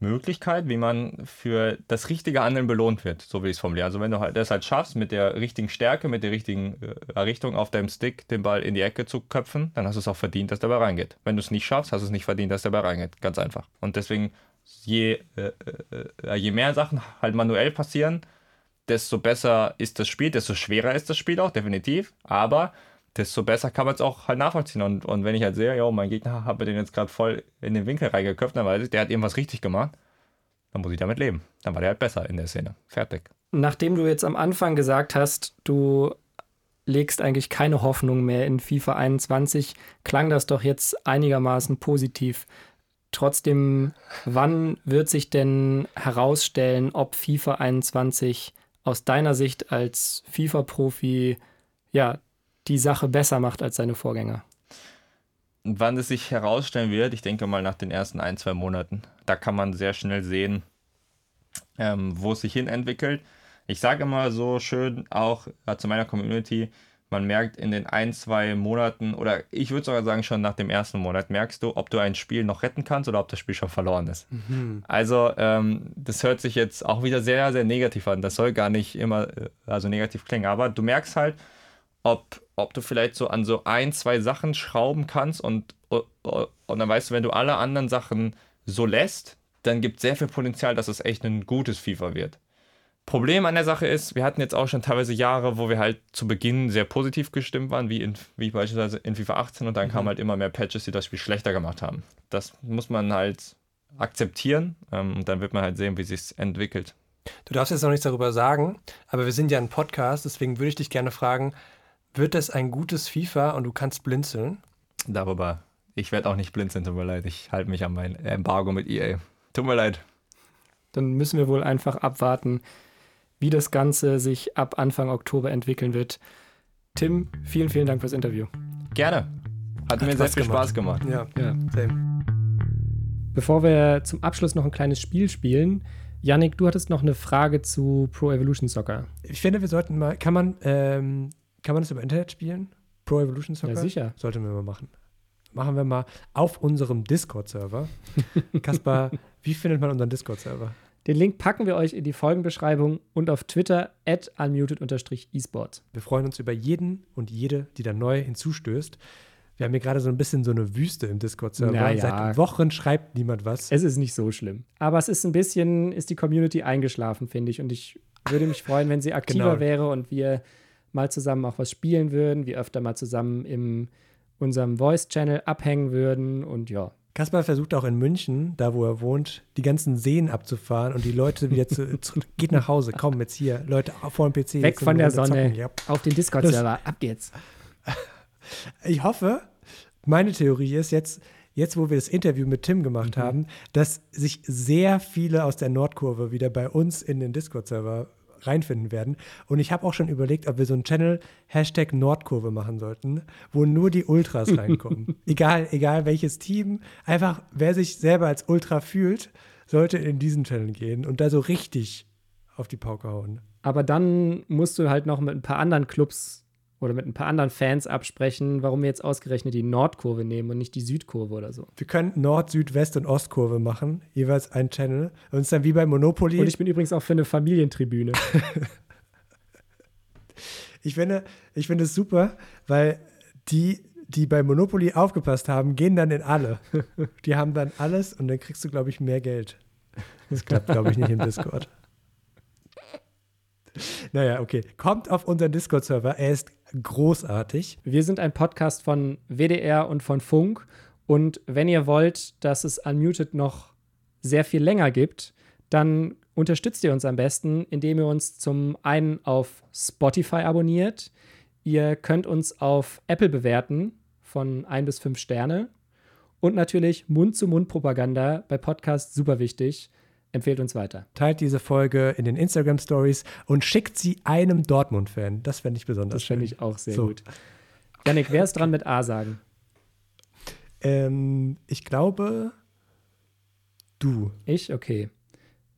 Speaker 3: Möglichkeit, wie man für das richtige Handeln belohnt wird, so wie ich es formuliere. Also wenn du halt das halt schaffst, mit der richtigen Stärke, mit der richtigen äh, Richtung auf deinem Stick den Ball in die Ecke zu köpfen, dann hast du es auch verdient, dass der Ball reingeht. Wenn du es nicht schaffst, hast du es nicht verdient, dass der Ball reingeht. Ganz einfach. Und deswegen je, äh, äh, je mehr Sachen halt manuell passieren, desto besser ist das Spiel, desto schwerer ist das Spiel auch, definitiv. Aber desto besser kann man es auch halt nachvollziehen. Und, und wenn ich halt sehe, ja, mein Gegner mir den jetzt gerade voll in den Winkel reingeköpft, dann weiß ich, der hat irgendwas richtig gemacht, dann muss ich damit leben. Dann war der halt besser in der Szene. Fertig.
Speaker 2: Nachdem du jetzt am Anfang gesagt hast, du legst eigentlich keine Hoffnung mehr in FIFA 21, klang das doch jetzt einigermaßen positiv. Trotzdem, wann wird sich denn herausstellen, ob FIFA 21 aus deiner Sicht als FIFA-Profi ja die Sache besser macht als seine Vorgänger?
Speaker 3: Wann es sich herausstellen wird, ich denke mal nach den ersten ein, zwei Monaten. Da kann man sehr schnell sehen, ähm, wo es sich hin entwickelt. Ich sage immer so schön auch äh, zu meiner Community, man merkt in den ein, zwei Monaten oder ich würde sogar sagen schon nach dem ersten Monat merkst du, ob du ein Spiel noch retten kannst oder ob das Spiel schon verloren ist. Mhm. Also ähm, das hört sich jetzt auch wieder sehr, sehr negativ an. Das soll gar nicht immer äh, also negativ klingen, aber du merkst halt, ob, ob du vielleicht so an so ein, zwei Sachen schrauben kannst und, und, und dann weißt du, wenn du alle anderen Sachen so lässt, dann gibt es sehr viel Potenzial, dass es echt ein gutes FIFA wird. Problem an der Sache ist, wir hatten jetzt auch schon teilweise Jahre, wo wir halt zu Beginn sehr positiv gestimmt waren, wie, in, wie beispielsweise in FIFA 18 und dann mhm. kamen halt immer mehr Patches, die das Spiel schlechter gemacht haben. Das muss man halt akzeptieren ähm, und dann wird man halt sehen, wie sich entwickelt.
Speaker 1: Du darfst jetzt noch nichts darüber sagen, aber wir sind ja ein Podcast, deswegen würde ich dich gerne fragen, wird das ein gutes FIFA und du kannst blinzeln?
Speaker 3: Darüber, ich werde auch nicht blinzeln, tut mir leid, ich halte mich an mein Embargo mit EA. Tut mir leid.
Speaker 2: Dann müssen wir wohl einfach abwarten, wie das Ganze sich ab Anfang Oktober entwickeln wird. Tim, vielen, vielen Dank fürs Interview.
Speaker 3: Gerne. Hat, Hat mir sehr viel gemacht. Spaß gemacht.
Speaker 1: Ja, ja. Same.
Speaker 2: Bevor wir zum Abschluss noch ein kleines Spiel spielen, Yannick, du hattest noch eine Frage zu Pro Evolution Soccer.
Speaker 1: Ich finde, wir sollten mal, kann man, ähm, kann man das über Internet spielen? Pro Evolution Soccer?
Speaker 2: Ja, sicher.
Speaker 1: Sollten wir mal machen. Machen wir mal auf unserem Discord-Server. Kaspar, wie findet man unseren Discord-Server?
Speaker 2: Den Link packen wir euch in die Folgenbeschreibung und auf Twitter at unmuted-esports.
Speaker 1: Wir freuen uns über jeden und jede, die da neu hinzustößt. Wir haben hier gerade so ein bisschen so eine Wüste im Discord-Server.
Speaker 2: Naja.
Speaker 1: Seit Wochen schreibt niemand was.
Speaker 2: Es ist nicht so schlimm. Aber es ist ein bisschen, ist die Community eingeschlafen, finde ich. Und ich würde mich freuen, wenn sie aktiver genau. wäre und wir mal zusammen auch was spielen würden, wir öfter mal zusammen in unserem Voice-Channel abhängen würden und ja,
Speaker 1: Kaspar versucht auch in München, da wo er wohnt, die ganzen Seen abzufahren und die Leute wieder zu, zu geht nach Hause, komm jetzt hier, Leute vor dem PC.
Speaker 2: Weg von der Sonne, ja. auf den Discord-Server, ab jetzt.
Speaker 1: Ich hoffe, meine Theorie ist jetzt, jetzt wo wir das Interview mit Tim gemacht mhm. haben, dass sich sehr viele aus der Nordkurve wieder bei uns in den Discord-Server reinfinden werden. Und ich habe auch schon überlegt, ob wir so einen Channel Hashtag Nordkurve machen sollten, wo nur die Ultras reinkommen. egal, egal welches Team, einfach wer sich selber als Ultra fühlt, sollte in diesen Channel gehen und da so richtig auf die Pauke hauen.
Speaker 2: Aber dann musst du halt noch mit ein paar anderen Clubs oder mit ein paar anderen Fans absprechen, warum wir jetzt ausgerechnet die Nordkurve nehmen und nicht die Südkurve oder so.
Speaker 1: Wir können Nord-, Süd-, West- und Ostkurve machen, jeweils ein Channel. Und es dann wie bei Monopoly.
Speaker 2: Und ich bin übrigens auch für eine Familientribüne.
Speaker 1: ich finde, ich finde es super, weil die, die bei Monopoly aufgepasst haben, gehen dann in alle. Die haben dann alles und dann kriegst du, glaube ich, mehr Geld. Das klappt, glaube ich, nicht im Discord. Naja, okay. Kommt auf unseren Discord-Server. Er ist großartig.
Speaker 2: Wir sind ein Podcast von WDR und von Funk. Und wenn ihr wollt, dass es Unmuted noch sehr viel länger gibt, dann unterstützt ihr uns am besten, indem ihr uns zum einen auf Spotify abonniert. Ihr könnt uns auf Apple bewerten von ein bis fünf Sterne. Und natürlich Mund-zu-Mund-Propaganda bei Podcasts super wichtig. Empfehlt uns weiter.
Speaker 1: Teilt diese Folge in den Instagram Stories und schickt sie einem Dortmund-Fan. Das fände ich besonders.
Speaker 2: Das fände ich auch sehr so. gut. Janik, wer ist dran mit A sagen?
Speaker 1: Ähm, ich glaube, du.
Speaker 2: Ich? Okay.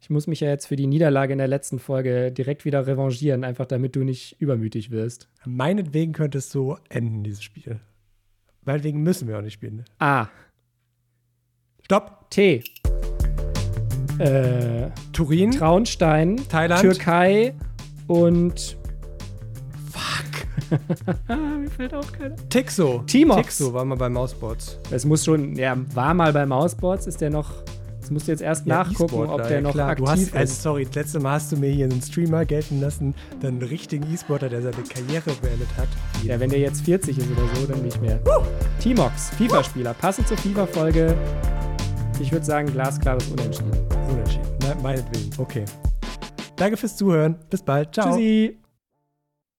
Speaker 2: Ich muss mich ja jetzt für die Niederlage in der letzten Folge direkt wieder revanchieren, einfach damit du nicht übermütig wirst.
Speaker 1: Meinetwegen könnte es so enden, dieses Spiel. Meinetwegen müssen wir auch nicht spielen.
Speaker 2: A.
Speaker 1: Stopp.
Speaker 2: T
Speaker 1: äh, Turin,
Speaker 2: Traunstein,
Speaker 1: Thailand,
Speaker 2: Türkei und
Speaker 1: Fuck.
Speaker 2: Mir fällt auch keiner.
Speaker 1: Tixo.
Speaker 2: Timox.
Speaker 1: Tixo war mal bei Mousebots.
Speaker 2: Es muss schon, ja, war mal bei Mousebots, ist der noch das musst du jetzt erst ja, nachgucken, ob der ja, noch klar. aktiv
Speaker 1: du hast,
Speaker 2: ist.
Speaker 1: Also sorry, das letzte Mal hast du mir hier einen Streamer gelten lassen, dann einen richtigen E-Sportler, der seine Karriere beendet hat.
Speaker 2: Ja, wenn der jetzt 40 ist oder so, dann nicht mehr. Uh! Timox, FIFA-Spieler, passend zur FIFA-Folge. Ich würde sagen, glasklares Unentschieden.
Speaker 1: Unentschieden. Na, meinetwegen. Okay. Danke fürs Zuhören. Bis bald. Ciao.
Speaker 2: Tschüssi.